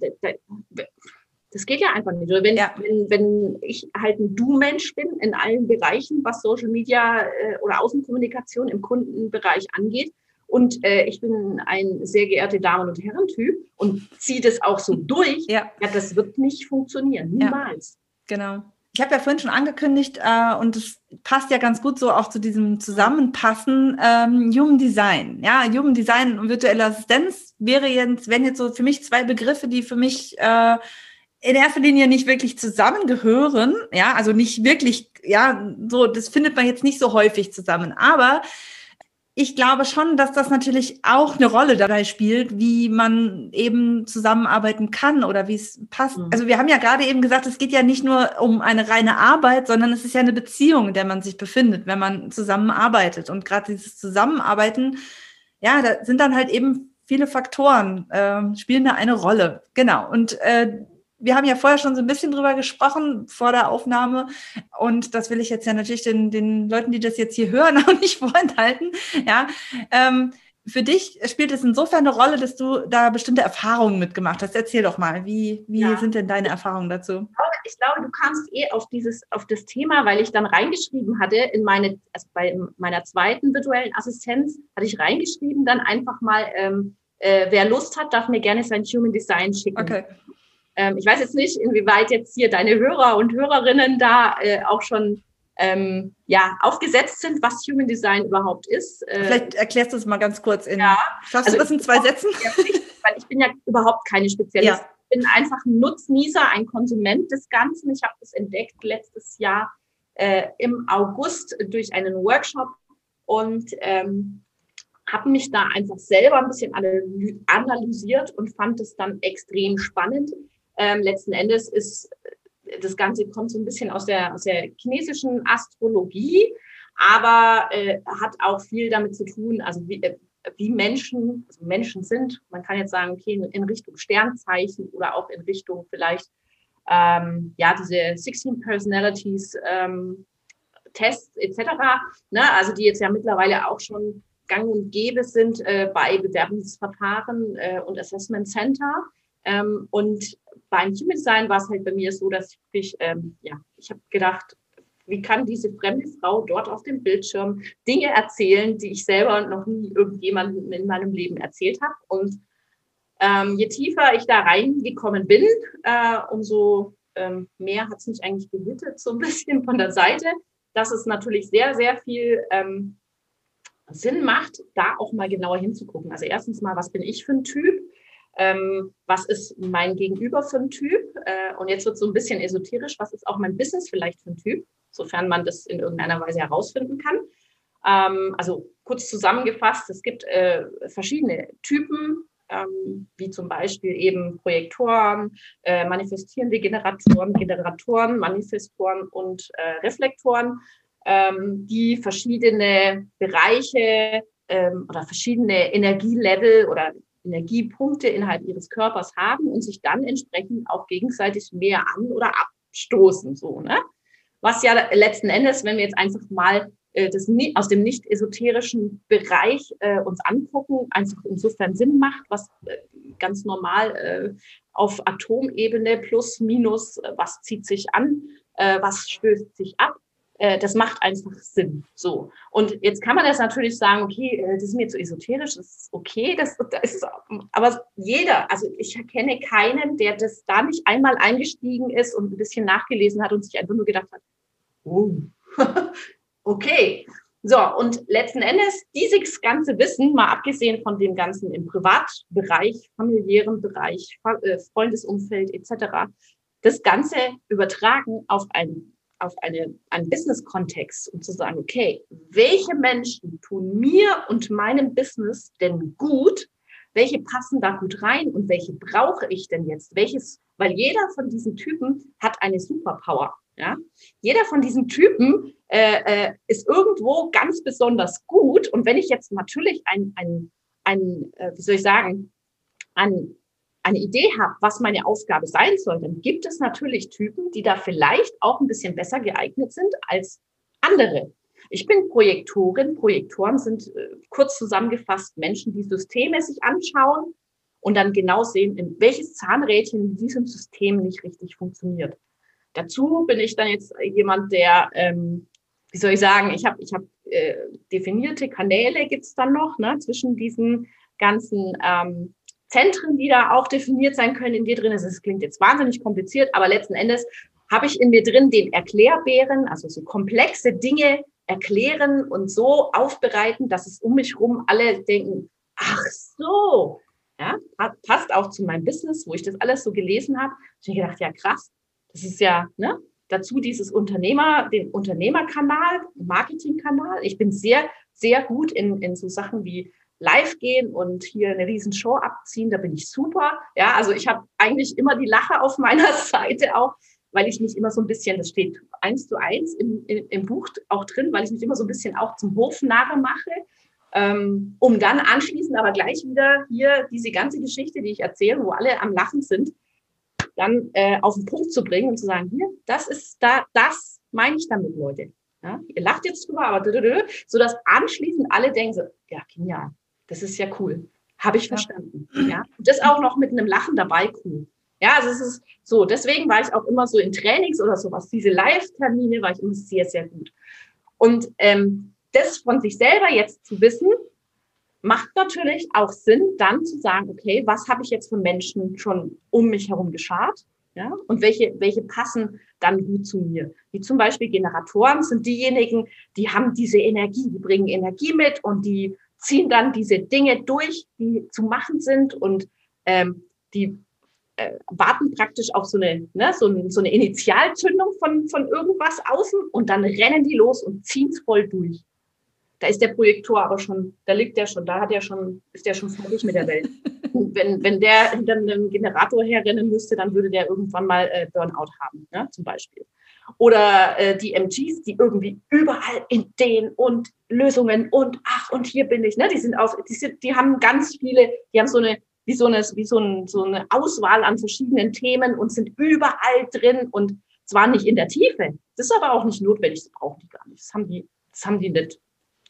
das geht ja einfach nicht. Oder wenn, ja. wenn, wenn ich halt ein Du-Mensch bin in allen Bereichen, was Social Media äh, oder Außenkommunikation im Kundenbereich angeht, und äh, ich bin ein sehr geehrte Damen und Herren Typ und ziehe das auch so *laughs* durch, ja. ja, das wird nicht funktionieren, niemals. Ja, genau ich habe ja vorhin schon angekündigt, äh, und es passt ja ganz gut so auch zu diesem Zusammenpassen, ähm, Human Design. Ja, Human Design und virtuelle Assistenz wäre jetzt, wenn jetzt so für mich zwei Begriffe, die für mich äh, in erster Linie nicht wirklich zusammengehören. Ja, also nicht wirklich, ja, so, das findet man jetzt nicht so häufig zusammen. Aber ich glaube schon, dass das natürlich auch eine Rolle dabei spielt, wie man eben zusammenarbeiten kann oder wie es passt. Mhm. Also wir haben ja gerade eben gesagt, es geht ja nicht nur um eine reine Arbeit, sondern es ist ja eine Beziehung, in der man sich befindet, wenn man zusammenarbeitet. Und gerade dieses Zusammenarbeiten, ja, da sind dann halt eben viele Faktoren, äh, spielen da eine Rolle. Genau. Und äh, wir haben ja vorher schon so ein bisschen drüber gesprochen vor der Aufnahme und das will ich jetzt ja natürlich den, den Leuten, die das jetzt hier hören, *laughs* auch nicht vorenthalten. Ja, ähm, für dich spielt es insofern eine Rolle, dass du da bestimmte Erfahrungen mitgemacht hast. Erzähl doch mal, wie, wie ja. sind denn deine Erfahrungen dazu? Ich glaube, du kamst eh auf dieses, auf das Thema, weil ich dann reingeschrieben hatte in meine, also bei meiner zweiten virtuellen Assistenz hatte ich reingeschrieben, dann einfach mal, ähm, äh, wer Lust hat, darf mir gerne sein Human Design schicken. Okay. Ähm, ich weiß jetzt nicht, inwieweit jetzt hier deine Hörer und Hörerinnen da äh, auch schon ähm, ja, aufgesetzt sind, was Human Design überhaupt ist. Äh, Vielleicht erklärst du es mal ganz kurz in. Ja, schaffst also du das in zwei Sätzen? Nicht, weil ich bin ja überhaupt keine Spezialistin. Ja. Ich bin einfach ein Nutznießer, ein Konsument des Ganzen. Ich habe das entdeckt letztes Jahr äh, im August durch einen Workshop und ähm, habe mich da einfach selber ein bisschen analysiert und fand es dann extrem spannend. Ähm, letzten Endes ist das Ganze kommt so ein bisschen aus der, aus der chinesischen Astrologie, aber äh, hat auch viel damit zu tun, also wie, äh, wie Menschen, also Menschen sind. Man kann jetzt sagen, okay, in Richtung Sternzeichen oder auch in Richtung vielleicht ähm, ja diese 16 Personalities ähm, Tests etc. Ne? Also die jetzt ja mittlerweile auch schon gang und gäbe sind äh, bei Bewerbungsverfahren äh, und Assessment Center. Ähm, und beim Human Design war es halt bei mir so, dass ich, ähm, ja, ich habe gedacht, wie kann diese fremde Frau dort auf dem Bildschirm Dinge erzählen, die ich selber noch nie irgendjemandem in meinem Leben erzählt habe? Und ähm, je tiefer ich da reingekommen bin, äh, umso ähm, mehr hat es mich eigentlich gehittet, so ein bisschen von der Seite, dass es natürlich sehr, sehr viel ähm, Sinn macht, da auch mal genauer hinzugucken. Also erstens mal, was bin ich für ein Typ? Ähm, was ist mein Gegenüber für ein Typ? Äh, und jetzt wird es so ein bisschen esoterisch, was ist auch mein Business vielleicht für ein Typ, sofern man das in irgendeiner Weise herausfinden kann. Ähm, also kurz zusammengefasst, es gibt äh, verschiedene Typen ähm, wie zum Beispiel eben Projektoren, äh, manifestierende Generatoren, Generatoren, Manifestoren und äh, Reflektoren, ähm, die verschiedene Bereiche ähm, oder verschiedene Energielevel oder Energiepunkte innerhalb ihres Körpers haben und sich dann entsprechend auch gegenseitig mehr an oder abstoßen, so, ne? Was ja letzten Endes, wenn wir jetzt einfach mal äh, das aus dem nicht esoterischen Bereich äh, uns angucken, einfach insofern Sinn macht, was äh, ganz normal äh, auf Atomebene plus minus, äh, was zieht sich an, äh, was stößt sich ab. Das macht einfach Sinn. So. Und jetzt kann man das natürlich sagen, okay, das ist mir zu esoterisch, das ist okay, das, das ist, aber jeder, also ich kenne keinen, der das da nicht einmal eingestiegen ist und ein bisschen nachgelesen hat und sich einfach nur gedacht hat, oh, *laughs* Okay. So, und letzten Endes, dieses ganze Wissen, mal abgesehen von dem Ganzen im Privatbereich, familiären Bereich, äh, Freundesumfeld etc., das Ganze übertragen auf ein auf eine, einen Business-Kontext und zu sagen, okay, welche Menschen tun mir und meinem Business denn gut? Welche passen da gut rein und welche brauche ich denn jetzt? Welches, weil jeder von diesen Typen hat eine Superpower. Ja? Jeder von diesen Typen äh, äh, ist irgendwo ganz besonders gut. Und wenn ich jetzt natürlich ein, ein, ein äh, wie soll ich sagen, ein, eine Idee habe, was meine Aufgabe sein soll, dann gibt es natürlich Typen, die da vielleicht auch ein bisschen besser geeignet sind als andere. Ich bin Projektorin. Projektoren sind äh, kurz zusammengefasst Menschen, die Systeme sich anschauen und dann genau sehen, in welches Zahnrädchen in diesem System nicht richtig funktioniert. Dazu bin ich dann jetzt jemand, der, ähm, wie soll ich sagen, ich habe ich hab, äh, definierte Kanäle gibt's dann noch ne, zwischen diesen ganzen ähm, Zentren, die da auch definiert sein können in dir drin. Es klingt jetzt wahnsinnig kompliziert, aber letzten Endes habe ich in mir drin den Erklärbären, also so komplexe Dinge erklären und so aufbereiten, dass es um mich rum alle denken, ach so, ja, passt auch zu meinem Business, wo ich das alles so gelesen habe. Ich habe gedacht, ja krass, das ist ja, ne? Dazu dieses Unternehmer, den Unternehmerkanal, Marketingkanal. Ich bin sehr, sehr gut in, in so Sachen wie live gehen und hier eine riesen Show abziehen. Da bin ich super. Ja, also ich habe eigentlich immer die Lache auf meiner *laughs* Seite auch, weil ich mich immer so ein bisschen, das steht eins zu eins im, im, im Buch auch drin, weil ich mich immer so ein bisschen auch zum Hofnarre mache. Ähm, um dann anschließend aber gleich wieder hier diese ganze Geschichte, die ich erzähle, wo alle am Lachen sind, dann äh, auf den Punkt zu bringen und zu sagen, hier, das ist da, das meine ich damit, Leute. Ja, ihr lacht jetzt drüber, aber so dass anschließend alle denken so, ja, genial, das ist ja cool, habe ich verstanden. Ja. und das auch noch mit einem Lachen dabei, cool. Ja, also es ist so. Deswegen war ich auch immer so in Trainings oder sowas. Diese Live-Termine war ich immer sehr, sehr gut. Und ähm, das von sich selber jetzt zu wissen, macht natürlich auch Sinn, dann zu sagen, okay, was habe ich jetzt für Menschen schon um mich herum geschart? Ja, und welche, welche passen dann gut zu mir? Wie zum Beispiel Generatoren sind diejenigen, die haben diese Energie, die bringen Energie mit und die ziehen dann diese Dinge durch, die zu machen sind und ähm, die äh, warten praktisch auf so eine, ne, so, so eine Initialzündung von, von irgendwas außen und dann rennen die los und ziehen es voll durch da ist der Projektor aber schon, da liegt der schon, da hat er schon, ist der schon fertig mit der Welt. *laughs* wenn, wenn der hinter einem Generator herrennen müsste, dann würde der irgendwann mal äh, Burnout haben, ne, zum Beispiel. Oder äh, die MGs, die irgendwie überall Ideen und Lösungen und ach, und hier bin ich, ne? Die sind auf, die, sind, die haben ganz viele, die haben so eine, wie so eine, wie so, ein, so eine Auswahl an verschiedenen Themen und sind überall drin und zwar nicht in der Tiefe. Das ist aber auch nicht notwendig, das brauchen die gar nicht. Das haben die, das haben die nicht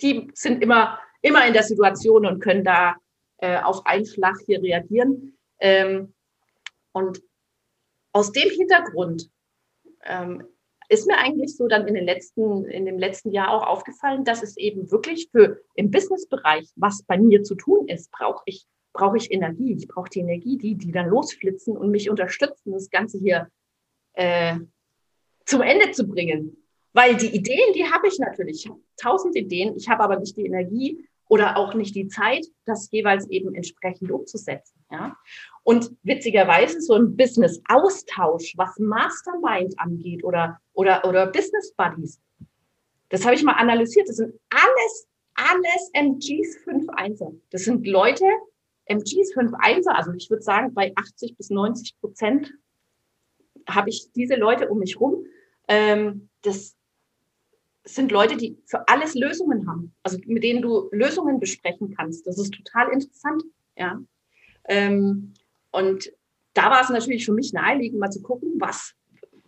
die sind immer, immer in der Situation und können da äh, auf einen Schlag hier reagieren. Ähm, und aus dem Hintergrund ähm, ist mir eigentlich so dann in den letzten, in dem letzten Jahr auch aufgefallen, dass es eben wirklich für im Businessbereich, was bei mir zu tun ist, brauche ich, brauche ich Energie. Ich brauche die Energie, die, die dann losflitzen und mich unterstützen, das Ganze hier äh, zum Ende zu bringen. Weil die Ideen, die habe ich natürlich. Ich habe tausend Ideen, ich habe aber nicht die Energie oder auch nicht die Zeit, das jeweils eben entsprechend umzusetzen. Ja? Und witzigerweise so ein Business-Austausch, was Mastermind angeht oder, oder, oder Business Buddies, das habe ich mal analysiert. Das sind alles, alles MGs 5.1er. Das sind Leute, MGs 5.1er, also ich würde sagen, bei 80 bis 90 Prozent habe ich diese Leute um mich rum. Ähm, das sind Leute, die für alles Lösungen haben, also mit denen du Lösungen besprechen kannst. Das ist total interessant. Ja. Ähm, und da war es natürlich für mich naheliegend, mal zu gucken, was,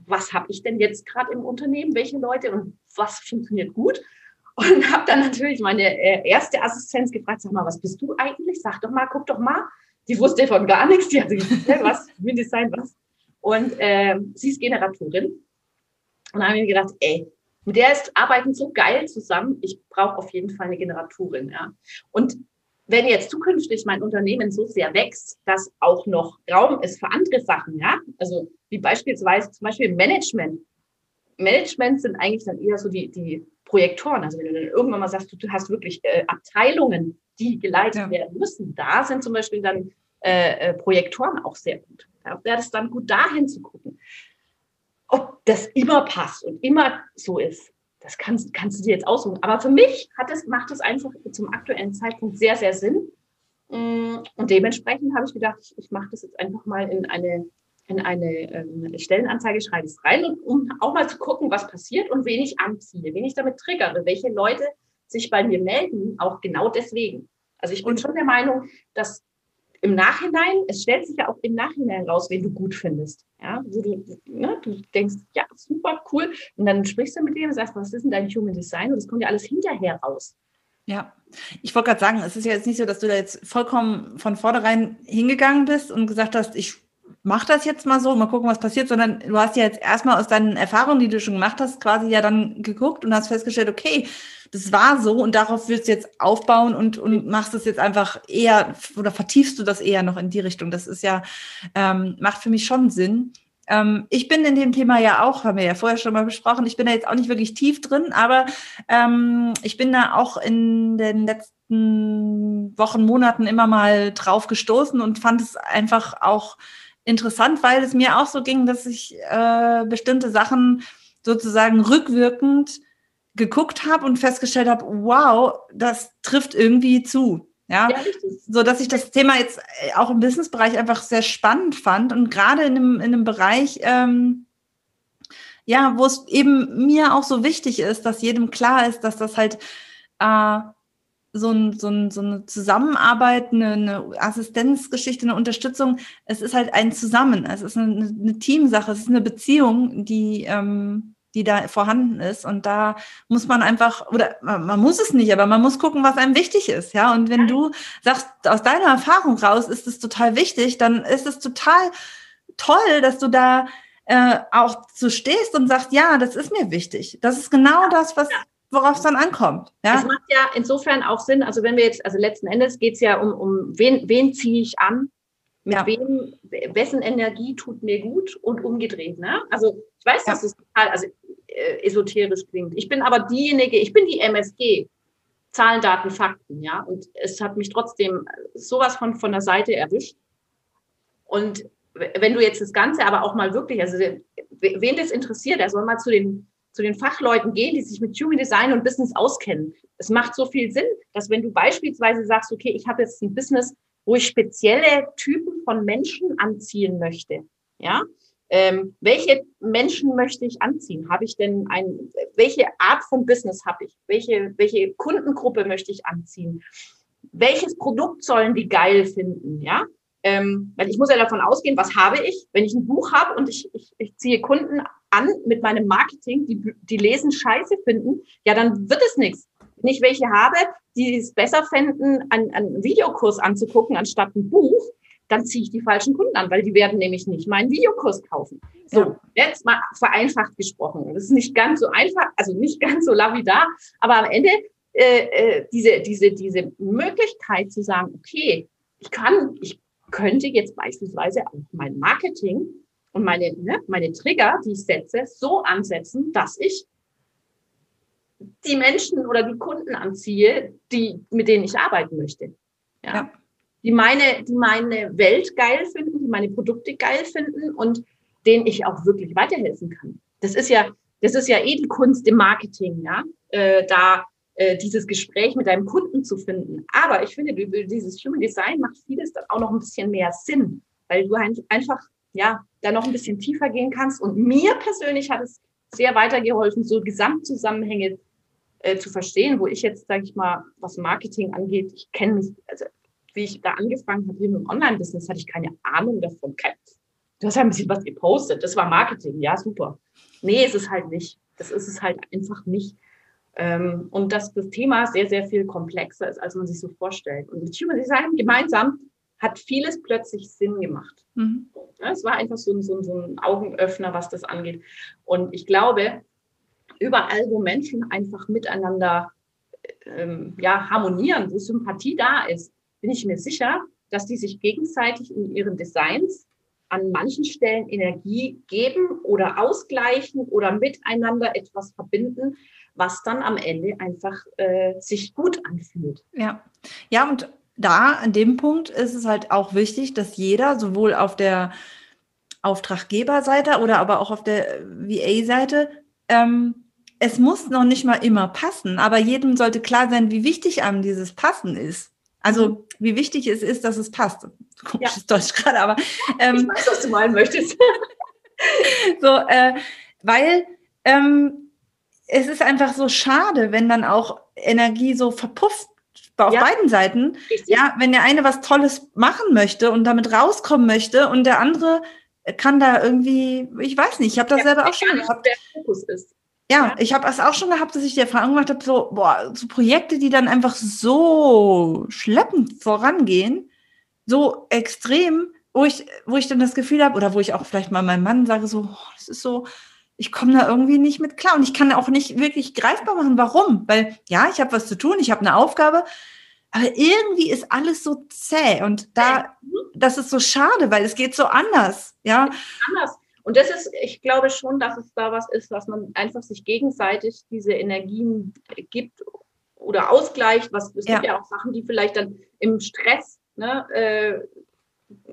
was habe ich denn jetzt gerade im Unternehmen, welche Leute und was funktioniert gut. Und habe dann natürlich meine äh, erste Assistenz gefragt, sag mal, was bist du eigentlich? Sag doch mal, guck doch mal. Die wusste von gar nichts, die hat gesagt, was, Design, was. Und äh, sie ist Generatorin. Und da habe ich mir gedacht, ey, mit der ist Arbeiten so geil zusammen, ich brauche auf jeden Fall eine Generatorin. Ja. Und wenn jetzt zukünftig mein Unternehmen so sehr wächst, dass auch noch Raum ist für andere Sachen, ja, also wie beispielsweise zum Beispiel Management. Management sind eigentlich dann eher so die, die Projektoren. Also wenn du dann irgendwann mal sagst, du, hast wirklich äh, Abteilungen, die geleitet ja. werden müssen, da sind zum Beispiel dann äh, äh, Projektoren auch sehr gut. Da wäre es dann gut, dahin zu gucken. Ob das immer passt und immer so ist, das kannst, kannst du dir jetzt aussuchen. Aber für mich hat es, macht es einfach zum aktuellen Zeitpunkt sehr, sehr Sinn. Mm, und dementsprechend habe ich gedacht, ich, ich mache das jetzt einfach mal in eine, in eine ähm, Stellenanzeige, schreibe es rein, und, um auch mal zu gucken, was passiert und wen ich anziehe, wen ich damit triggere, welche Leute sich bei mir melden, auch genau deswegen. Also ich bin schon der Meinung, dass im Nachhinein, es stellt sich ja auch im Nachhinein raus, wen du gut findest. Ja, wo du, ne, du denkst, ja, super, cool. Und dann sprichst du mit dem und sagst, was ist denn dein Human Design? Und das kommt ja alles hinterher raus. Ja, ich wollte gerade sagen, es ist ja jetzt nicht so, dass du da jetzt vollkommen von vornherein hingegangen bist und gesagt hast, ich mach das jetzt mal so, mal gucken, was passiert, sondern du hast ja jetzt erstmal aus deinen Erfahrungen, die du schon gemacht hast, quasi ja dann geguckt und hast festgestellt, okay, das war so und darauf willst du jetzt aufbauen und, und machst es jetzt einfach eher oder vertiefst du das eher noch in die Richtung. Das ist ja, ähm, macht für mich schon Sinn. Ähm, ich bin in dem Thema ja auch, haben wir ja vorher schon mal besprochen, ich bin da jetzt auch nicht wirklich tief drin, aber ähm, ich bin da auch in den letzten Wochen, Monaten immer mal drauf gestoßen und fand es einfach auch interessant, weil es mir auch so ging, dass ich äh, bestimmte Sachen sozusagen rückwirkend geguckt habe und festgestellt habe, wow, das trifft irgendwie zu. Ja, ja so dass ich das Thema jetzt äh, auch im Businessbereich einfach sehr spannend fand und gerade in einem, in einem Bereich, ähm, ja, wo es eben mir auch so wichtig ist, dass jedem klar ist, dass das halt äh, so, ein, so, ein, so eine Zusammenarbeit, eine, eine Assistenzgeschichte, eine Unterstützung, es ist halt ein Zusammen, es ist eine, eine Teamsache, es ist eine Beziehung, die, ähm, die da vorhanden ist. Und da muss man einfach, oder man muss es nicht, aber man muss gucken, was einem wichtig ist. Ja, und wenn du sagst, aus deiner Erfahrung raus ist es total wichtig, dann ist es total toll, dass du da äh, auch so stehst und sagst, ja, das ist mir wichtig. Das ist genau das, was, worauf es dann ankommt. Ja? Es macht ja insofern auch Sinn, also wenn wir jetzt, also letzten Endes geht es ja um, um wen, wen ziehe ich an, mit ja. wem, wessen Energie tut mir gut und umgedreht. Ne? Also ich weiß, dass es total also, äh, esoterisch klingt. Ich bin aber diejenige, ich bin die MSG. Zahlen, Daten, Fakten, ja. Und es hat mich trotzdem sowas von, von der Seite erwischt. Und wenn du jetzt das Ganze aber auch mal wirklich, also wen das interessiert, der soll mal zu den zu den Fachleuten gehen, die sich mit Human Design und Business auskennen. Es macht so viel Sinn, dass wenn du beispielsweise sagst, okay, ich habe jetzt ein Business, wo ich spezielle Typen von Menschen anziehen möchte, ja, ähm, welche Menschen möchte ich anziehen? Habe ich denn ein, welche Art von Business habe ich? Welche, welche Kundengruppe möchte ich anziehen? Welches Produkt sollen die geil finden? Ja, ähm, weil ich muss ja davon ausgehen, was habe ich, wenn ich ein Buch habe und ich, ich, ich ziehe Kunden an mit meinem Marketing, die, die lesen Scheiße finden, ja, dann wird es nichts. Wenn ich welche habe, die es besser fänden, einen, einen Videokurs anzugucken, anstatt ein Buch, dann ziehe ich die falschen Kunden an, weil die werden nämlich nicht meinen Videokurs kaufen. So, ja. jetzt mal vereinfacht gesprochen. Das ist nicht ganz so einfach, also nicht ganz so lapidar, aber am Ende äh, äh, diese, diese, diese Möglichkeit zu sagen, okay, ich kann, ich könnte jetzt beispielsweise auch mein Marketing und meine, ne, meine Trigger, die ich setze, so ansetzen, dass ich die Menschen oder die Kunden anziehe, die, mit denen ich arbeiten möchte. Ja. ja. Die meine, die meine Welt geil finden, die meine Produkte geil finden und denen ich auch wirklich weiterhelfen kann. Das ist ja, das ist ja eh die Kunst im Marketing, ja, äh, da äh, dieses Gespräch mit deinem Kunden zu finden. Aber ich finde, dieses Human Design macht vieles dann auch noch ein bisschen mehr Sinn, weil du einfach ja da noch ein bisschen tiefer gehen kannst. Und mir persönlich hat es sehr weitergeholfen, so Gesamtzusammenhänge äh, zu verstehen, wo ich jetzt, sage ich mal, was Marketing angeht, ich kenne mich, also wie ich da angefangen habe, hier mit dem Online-Business, hatte ich keine Ahnung davon. Du hast ja ein bisschen was gepostet, das war Marketing, ja, super. Nee, ist es halt nicht. Das ist es halt einfach nicht. Ähm, und dass das Thema sehr, sehr viel komplexer ist, als man sich so vorstellt. Und mit Human Design gemeinsam hat vieles plötzlich Sinn gemacht. Mhm. Es war einfach so ein, so, ein, so ein Augenöffner, was das angeht. Und ich glaube, überall, wo Menschen einfach miteinander ähm, ja, harmonieren, wo Sympathie da ist, bin ich mir sicher, dass die sich gegenseitig in ihren Designs an manchen Stellen Energie geben oder ausgleichen oder miteinander etwas verbinden, was dann am Ende einfach äh, sich gut anfühlt. Ja, ja und da an dem Punkt ist es halt auch wichtig, dass jeder sowohl auf der Auftraggeberseite oder aber auch auf der VA-Seite ähm, es muss noch nicht mal immer passen, aber jedem sollte klar sein, wie wichtig einem dieses Passen ist. Also mhm. wie wichtig es ist, dass es passt. Komisches ja. Deutsch gerade, aber ähm, ich weiß, was du meinen möchtest. *laughs* so, äh, weil ähm, es ist einfach so schade, wenn dann auch Energie so verpufft auf ja. beiden Seiten. Richtig. Ja, wenn der eine was Tolles machen möchte und damit rauskommen möchte und der andere kann da irgendwie, ich weiß nicht, ich habe das ja, selber auch schon gehabt. Der Fokus ist. Ja, ja. ich habe es auch schon gehabt, dass ich die Erfahrung gemacht habe, so, boah, so Projekte, die dann einfach so schleppend vorangehen, so extrem, wo ich, wo ich dann das Gefühl habe, oder wo ich auch vielleicht mal meinem Mann sage, so, oh, das ist so, ich komme da irgendwie nicht mit klar. Und ich kann auch nicht wirklich greifbar machen, warum. Weil ja, ich habe was zu tun, ich habe eine Aufgabe, aber irgendwie ist alles so zäh. Und da, das ist so schade, weil es geht so anders. Ja. Anders. Und das ist, ich glaube schon, dass es da was ist, was man einfach sich gegenseitig diese Energien gibt oder ausgleicht. Was, es ja. gibt ja auch Sachen, die vielleicht dann im Stress, ne, äh,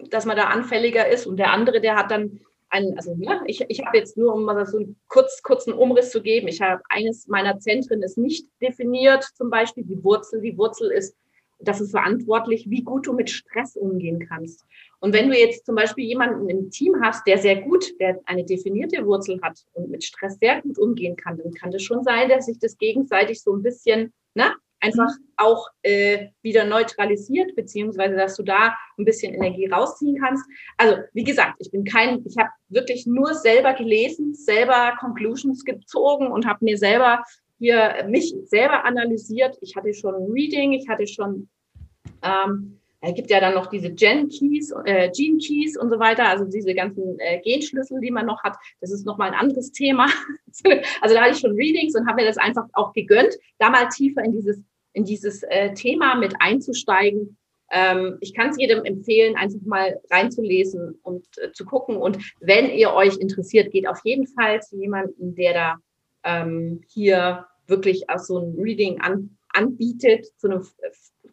dass man da anfälliger ist und der andere, der hat dann ein, also ne, ich, ich habe jetzt nur, um mal so einen kurz, kurzen Umriss zu geben, ich habe eines meiner Zentren ist nicht definiert, zum Beispiel die Wurzel. Die Wurzel ist dafür verantwortlich, wie gut du mit Stress umgehen kannst. Und wenn du jetzt zum Beispiel jemanden im Team hast, der sehr gut, der eine definierte Wurzel hat und mit Stress sehr gut umgehen kann, dann kann das schon sein, dass sich das gegenseitig so ein bisschen, ne, einfach mhm. auch äh, wieder neutralisiert, beziehungsweise dass du da ein bisschen Energie rausziehen kannst. Also wie gesagt, ich bin kein, ich habe wirklich nur selber gelesen, selber Conclusions gezogen und habe mir selber hier mich selber analysiert. Ich hatte schon Reading, ich hatte schon ähm, es gibt ja dann noch diese Gen Keys, äh, Gene Keys und so weiter, also diese ganzen äh, Genschlüssel, die man noch hat. Das ist nochmal ein anderes Thema. *laughs* also da hatte ich schon Readings und habe mir das einfach auch gegönnt, da mal tiefer in dieses in dieses äh, Thema mit einzusteigen. Ähm, ich kann es jedem empfehlen, einfach mal reinzulesen und äh, zu gucken. Und wenn ihr euch interessiert, geht auf jeden Fall zu jemandem, der da ähm, hier wirklich auch so ein Reading an, anbietet, zu einem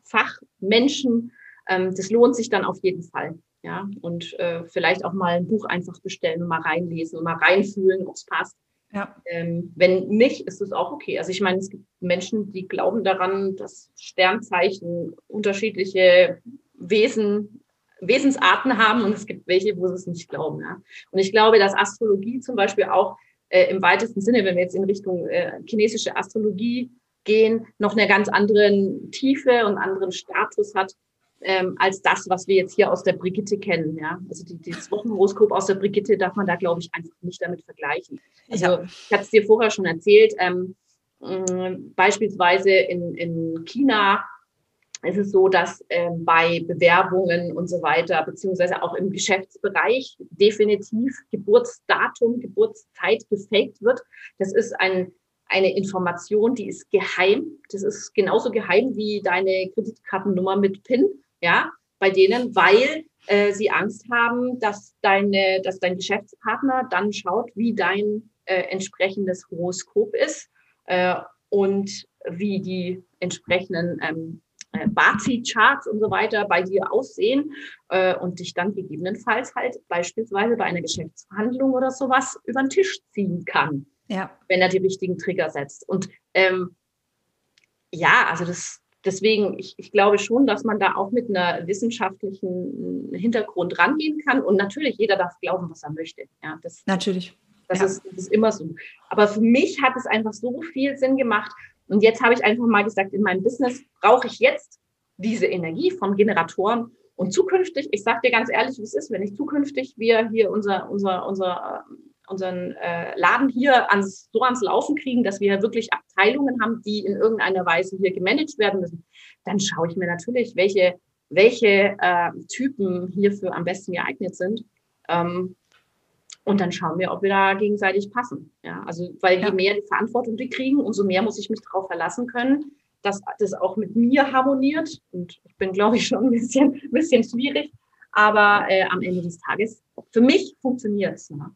Fachmenschen. Ähm, das lohnt sich dann auf jeden Fall. Ja, und äh, vielleicht auch mal ein Buch einfach bestellen und mal reinlesen und mal reinfühlen, ob es passt. Ja. Ähm, wenn nicht, ist es auch okay. Also ich meine, es gibt Menschen, die glauben daran, dass Sternzeichen unterschiedliche Wesen, Wesensarten haben und es gibt welche, wo sie es nicht glauben. Ja. Und ich glaube, dass Astrologie zum Beispiel auch äh, im weitesten Sinne, wenn wir jetzt in Richtung äh, chinesische Astrologie gehen, noch eine ganz anderen Tiefe und anderen Status hat, ähm, als das, was wir jetzt hier aus der Brigitte kennen. Ja? Also die, das Wochenhoroskop aus der Brigitte darf man da, glaube ich, einfach nicht damit vergleichen. Also ja. ich hatte es dir vorher schon erzählt, ähm, äh, beispielsweise in, in China es ist so, dass ähm, bei Bewerbungen und so weiter, beziehungsweise auch im Geschäftsbereich definitiv Geburtsdatum, Geburtszeit gefaked wird. Das ist ein, eine Information, die ist geheim. Das ist genauso geheim wie deine Kreditkartennummer mit PIN, ja, bei denen, weil äh, sie Angst haben, dass deine, dass dein Geschäftspartner dann schaut, wie dein äh, entsprechendes Horoskop ist äh, und wie die entsprechenden ähm, äh, Bazi-Charts und so weiter bei dir aussehen äh, und dich dann gegebenenfalls halt beispielsweise bei einer Geschäftsverhandlung oder sowas über den Tisch ziehen kann, ja. wenn er die richtigen Trigger setzt. Und ähm, ja, also das deswegen, ich, ich glaube schon, dass man da auch mit einer wissenschaftlichen Hintergrund rangehen kann. Und natürlich, jeder darf glauben, was er möchte. Ja, das, natürlich. Das, ja. ist, das ist immer so. Aber für mich hat es einfach so viel Sinn gemacht, und jetzt habe ich einfach mal gesagt, in meinem Business brauche ich jetzt diese Energie von Generatoren. Und zukünftig, ich sage dir ganz ehrlich, wie es ist, wenn ich zukünftig wir hier unser, unser, unser, unseren äh, Laden hier ans, so ans Laufen kriegen, dass wir wirklich Abteilungen haben, die in irgendeiner Weise hier gemanagt werden müssen, dann schaue ich mir natürlich, welche, welche äh, Typen hierfür am besten geeignet sind. Ähm, und dann schauen wir, ob wir da gegenseitig passen. Ja, also, weil ja. je mehr die Verantwortung die kriegen, umso mehr muss ich mich darauf verlassen können, dass das auch mit mir harmoniert. Und ich bin, glaube ich, schon ein bisschen, ein bisschen schwierig. Aber äh, am Ende des Tages, für mich funktioniert es. Ne?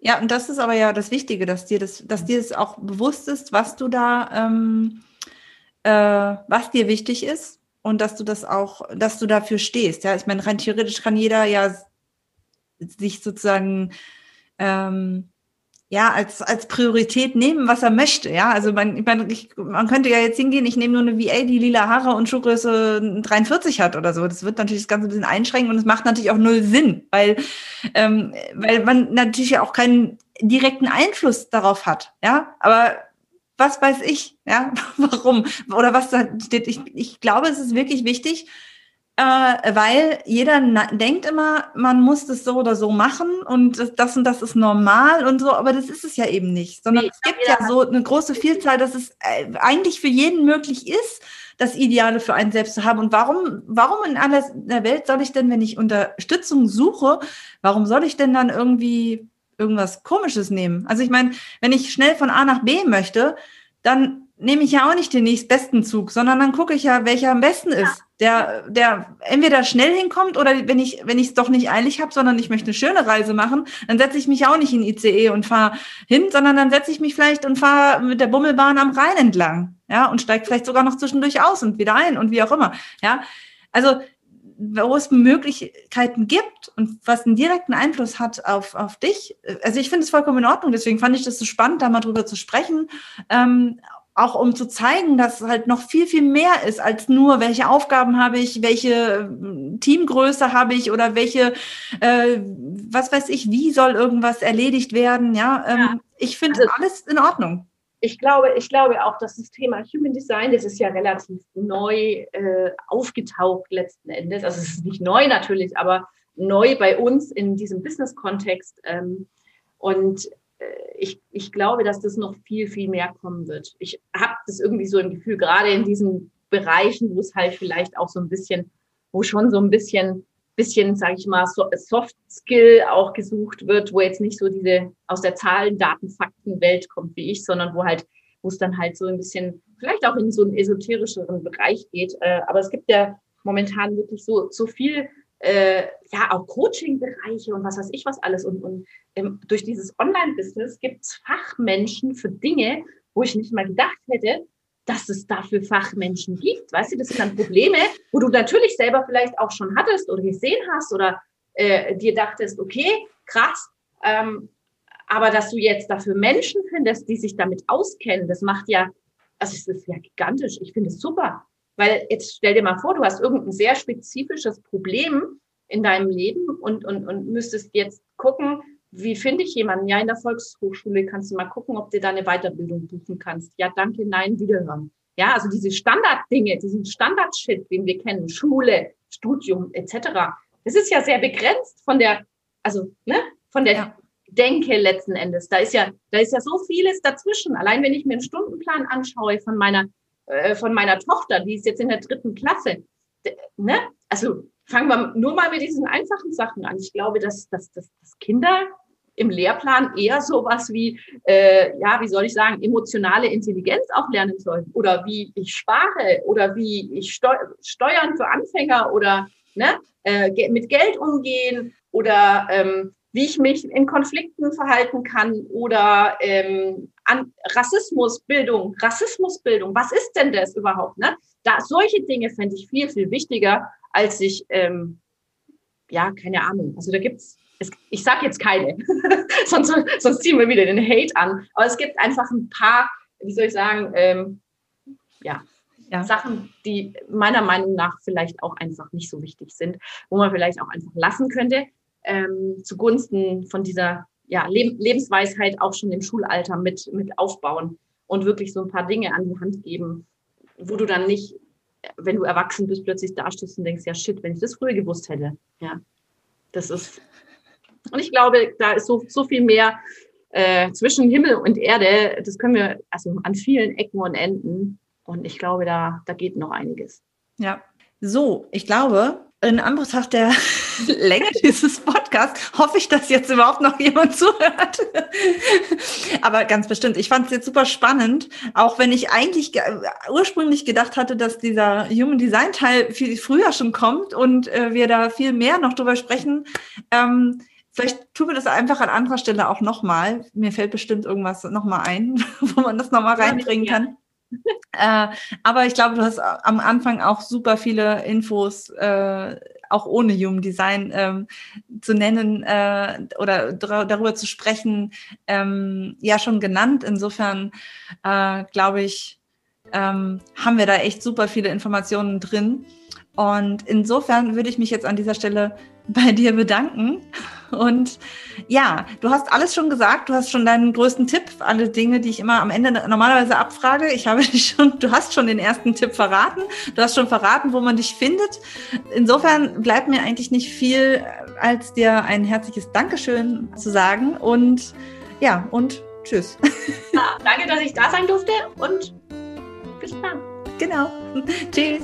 Ja, und das ist aber ja das Wichtige, dass dir das, dass dir das auch bewusst ist, was du da, ähm, äh, was dir wichtig ist und dass du das auch, dass du dafür stehst. Ja, ich meine, rein theoretisch kann jeder ja sich sozusagen ähm, ja, als, als Priorität nehmen, was er möchte. Ja, also man, meine, ich, man könnte ja jetzt hingehen, ich nehme nur eine VA, die lila Haare und Schuhgröße 43 hat oder so. Das wird natürlich das Ganze ein bisschen einschränken und es macht natürlich auch null Sinn, weil, ähm, weil man natürlich ja auch keinen direkten Einfluss darauf hat. Ja, aber was weiß ich, ja, *laughs* warum oder was da steht. Ich, ich glaube, es ist wirklich wichtig, äh, weil jeder denkt immer, man muss das so oder so machen und das, und das ist normal und so, aber das ist es ja eben nicht, sondern nee, es gibt ja so eine große Vielzahl, dass es äh, eigentlich für jeden möglich ist, das Ideale für einen selbst zu haben. Und warum, warum in aller der Welt soll ich denn, wenn ich Unterstützung suche, warum soll ich denn dann irgendwie irgendwas Komisches nehmen? Also ich meine, wenn ich schnell von A nach B möchte, dann nehme ich ja auch nicht den nächstbesten Zug, sondern dann gucke ich ja, welcher am besten ist. Der, der entweder schnell hinkommt oder wenn ich wenn ich es doch nicht eilig habe, sondern ich möchte eine schöne Reise machen, dann setze ich mich auch nicht in ICE und fahre hin, sondern dann setze ich mich vielleicht und fahre mit der Bummelbahn am Rhein entlang, ja, und steige vielleicht sogar noch zwischendurch aus und wieder ein und wie auch immer, ja. Also wo es Möglichkeiten gibt und was einen direkten Einfluss hat auf, auf dich. Also ich finde es vollkommen in Ordnung, deswegen fand ich das so spannend, da mal drüber zu sprechen. Ähm, auch um zu zeigen, dass halt noch viel, viel mehr ist als nur, welche Aufgaben habe ich, welche äh, Teamgröße habe ich oder welche, äh, was weiß ich, wie soll irgendwas erledigt werden. Ja, ähm, ja. ich finde also, alles in Ordnung. Ich glaube, ich glaube auch, dass das Thema Human Design, das ist ja relativ neu äh, aufgetaucht letzten Endes. Also es ist nicht neu natürlich, aber neu bei uns in diesem Business-Kontext. Ähm, und ich, ich glaube, dass das noch viel, viel mehr kommen wird. Ich habe das irgendwie so im Gefühl, gerade in diesen Bereichen, wo es halt vielleicht auch so ein bisschen, wo schon so ein bisschen, bisschen, sage ich mal, Soft Skill auch gesucht wird, wo jetzt nicht so diese aus der Zahlen, Daten, Fakten Welt kommt wie ich, sondern wo halt, wo es dann halt so ein bisschen, vielleicht auch in so einen esoterischeren Bereich geht. Äh, aber es gibt ja momentan wirklich so, so viel äh, ja auch Coaching-Bereiche und was weiß ich was alles. Und, und ähm, durch dieses Online-Business gibt es Fachmenschen für Dinge, wo ich nicht mal gedacht hätte, dass es dafür Fachmenschen gibt. Weißt du, das sind dann Probleme, wo du natürlich selber vielleicht auch schon hattest oder gesehen hast oder äh, dir dachtest, okay, krass, ähm, aber dass du jetzt dafür Menschen findest, die sich damit auskennen, das macht ja, also es ist ja gigantisch. Ich finde es super. Weil jetzt stell dir mal vor, du hast irgendein sehr spezifisches Problem in deinem Leben und, und, und müsstest jetzt gucken, wie finde ich jemanden? Ja, in der Volkshochschule kannst du mal gucken, ob du da eine Weiterbildung buchen kannst. Ja, danke, nein, wiederhören. Ja, also diese Standarddinge, diesen Standardshit, den wir kennen, Schule, Studium etc., das ist ja sehr begrenzt von der, also ne, von der ja. Denke letzten Endes. Da ist ja, da ist ja so vieles dazwischen. Allein wenn ich mir einen Stundenplan anschaue von meiner äh, von meiner Tochter, die ist jetzt in der dritten Klasse. Ne? Also fangen wir nur mal mit diesen einfachen Sachen an. Ich glaube, dass, dass, dass, dass Kinder im Lehrplan eher sowas wie, äh, ja, wie soll ich sagen, emotionale Intelligenz auch lernen sollen oder wie ich spare oder wie ich Steu Steuern für Anfänger oder ne, äh, mit Geld umgehen oder ähm, wie ich mich in Konflikten verhalten kann oder ähm, an Rassismusbildung, Rassismusbildung, was ist denn das überhaupt? Ne? Da, solche Dinge fände ich viel, viel wichtiger, als sich, ähm, ja, keine Ahnung, also da gibt's es, ich sage jetzt keine, *laughs* sonst, sonst ziehen wir wieder den Hate an. Aber es gibt einfach ein paar, wie soll ich sagen, ähm, ja, ja, Sachen, die meiner Meinung nach vielleicht auch einfach nicht so wichtig sind, wo man vielleicht auch einfach lassen könnte, ähm, zugunsten von dieser ja, Leb Lebensweisheit auch schon im Schulalter mit, mit aufbauen und wirklich so ein paar Dinge an die Hand geben, wo du dann nicht, wenn du erwachsen bist, plötzlich dastehst und denkst, ja shit, wenn ich das früher gewusst hätte. Ja, das ist und ich glaube, da ist so, so viel mehr äh, zwischen Himmel und Erde. Das können wir also an vielen Ecken und Enden. Und ich glaube, da, da geht noch einiges. Ja. So, ich glaube, in Anbetracht der *laughs* Länge dieses Podcasts hoffe ich, dass jetzt überhaupt noch jemand zuhört. *laughs* Aber ganz bestimmt. Ich fand es jetzt super spannend, auch wenn ich eigentlich ursprünglich gedacht hatte, dass dieser Human Design Teil viel früher schon kommt und äh, wir da viel mehr noch drüber sprechen. Ähm, Vielleicht tun wir das einfach an anderer Stelle auch nochmal. Mir fällt bestimmt irgendwas nochmal ein, *laughs* wo man das nochmal reinbringen kann. Äh, aber ich glaube, du hast am Anfang auch super viele Infos, äh, auch ohne Human Design ähm, zu nennen äh, oder darüber zu sprechen, ähm, ja schon genannt. Insofern äh, glaube ich, ähm, haben wir da echt super viele Informationen drin. Und insofern würde ich mich jetzt an dieser Stelle *laughs* bei dir bedanken. Und ja, du hast alles schon gesagt. Du hast schon deinen größten Tipp, alle Dinge, die ich immer am Ende normalerweise abfrage. Ich habe *laughs* dich schon, du hast schon den ersten Tipp verraten. Du hast schon verraten, wo man dich findet. Insofern bleibt mir eigentlich nicht viel, als dir ein herzliches Dankeschön zu sagen. Und ja, und tschüss. Ja, *laughs* danke, dass ich da sein durfte und bis dann. Genau. Tschüss.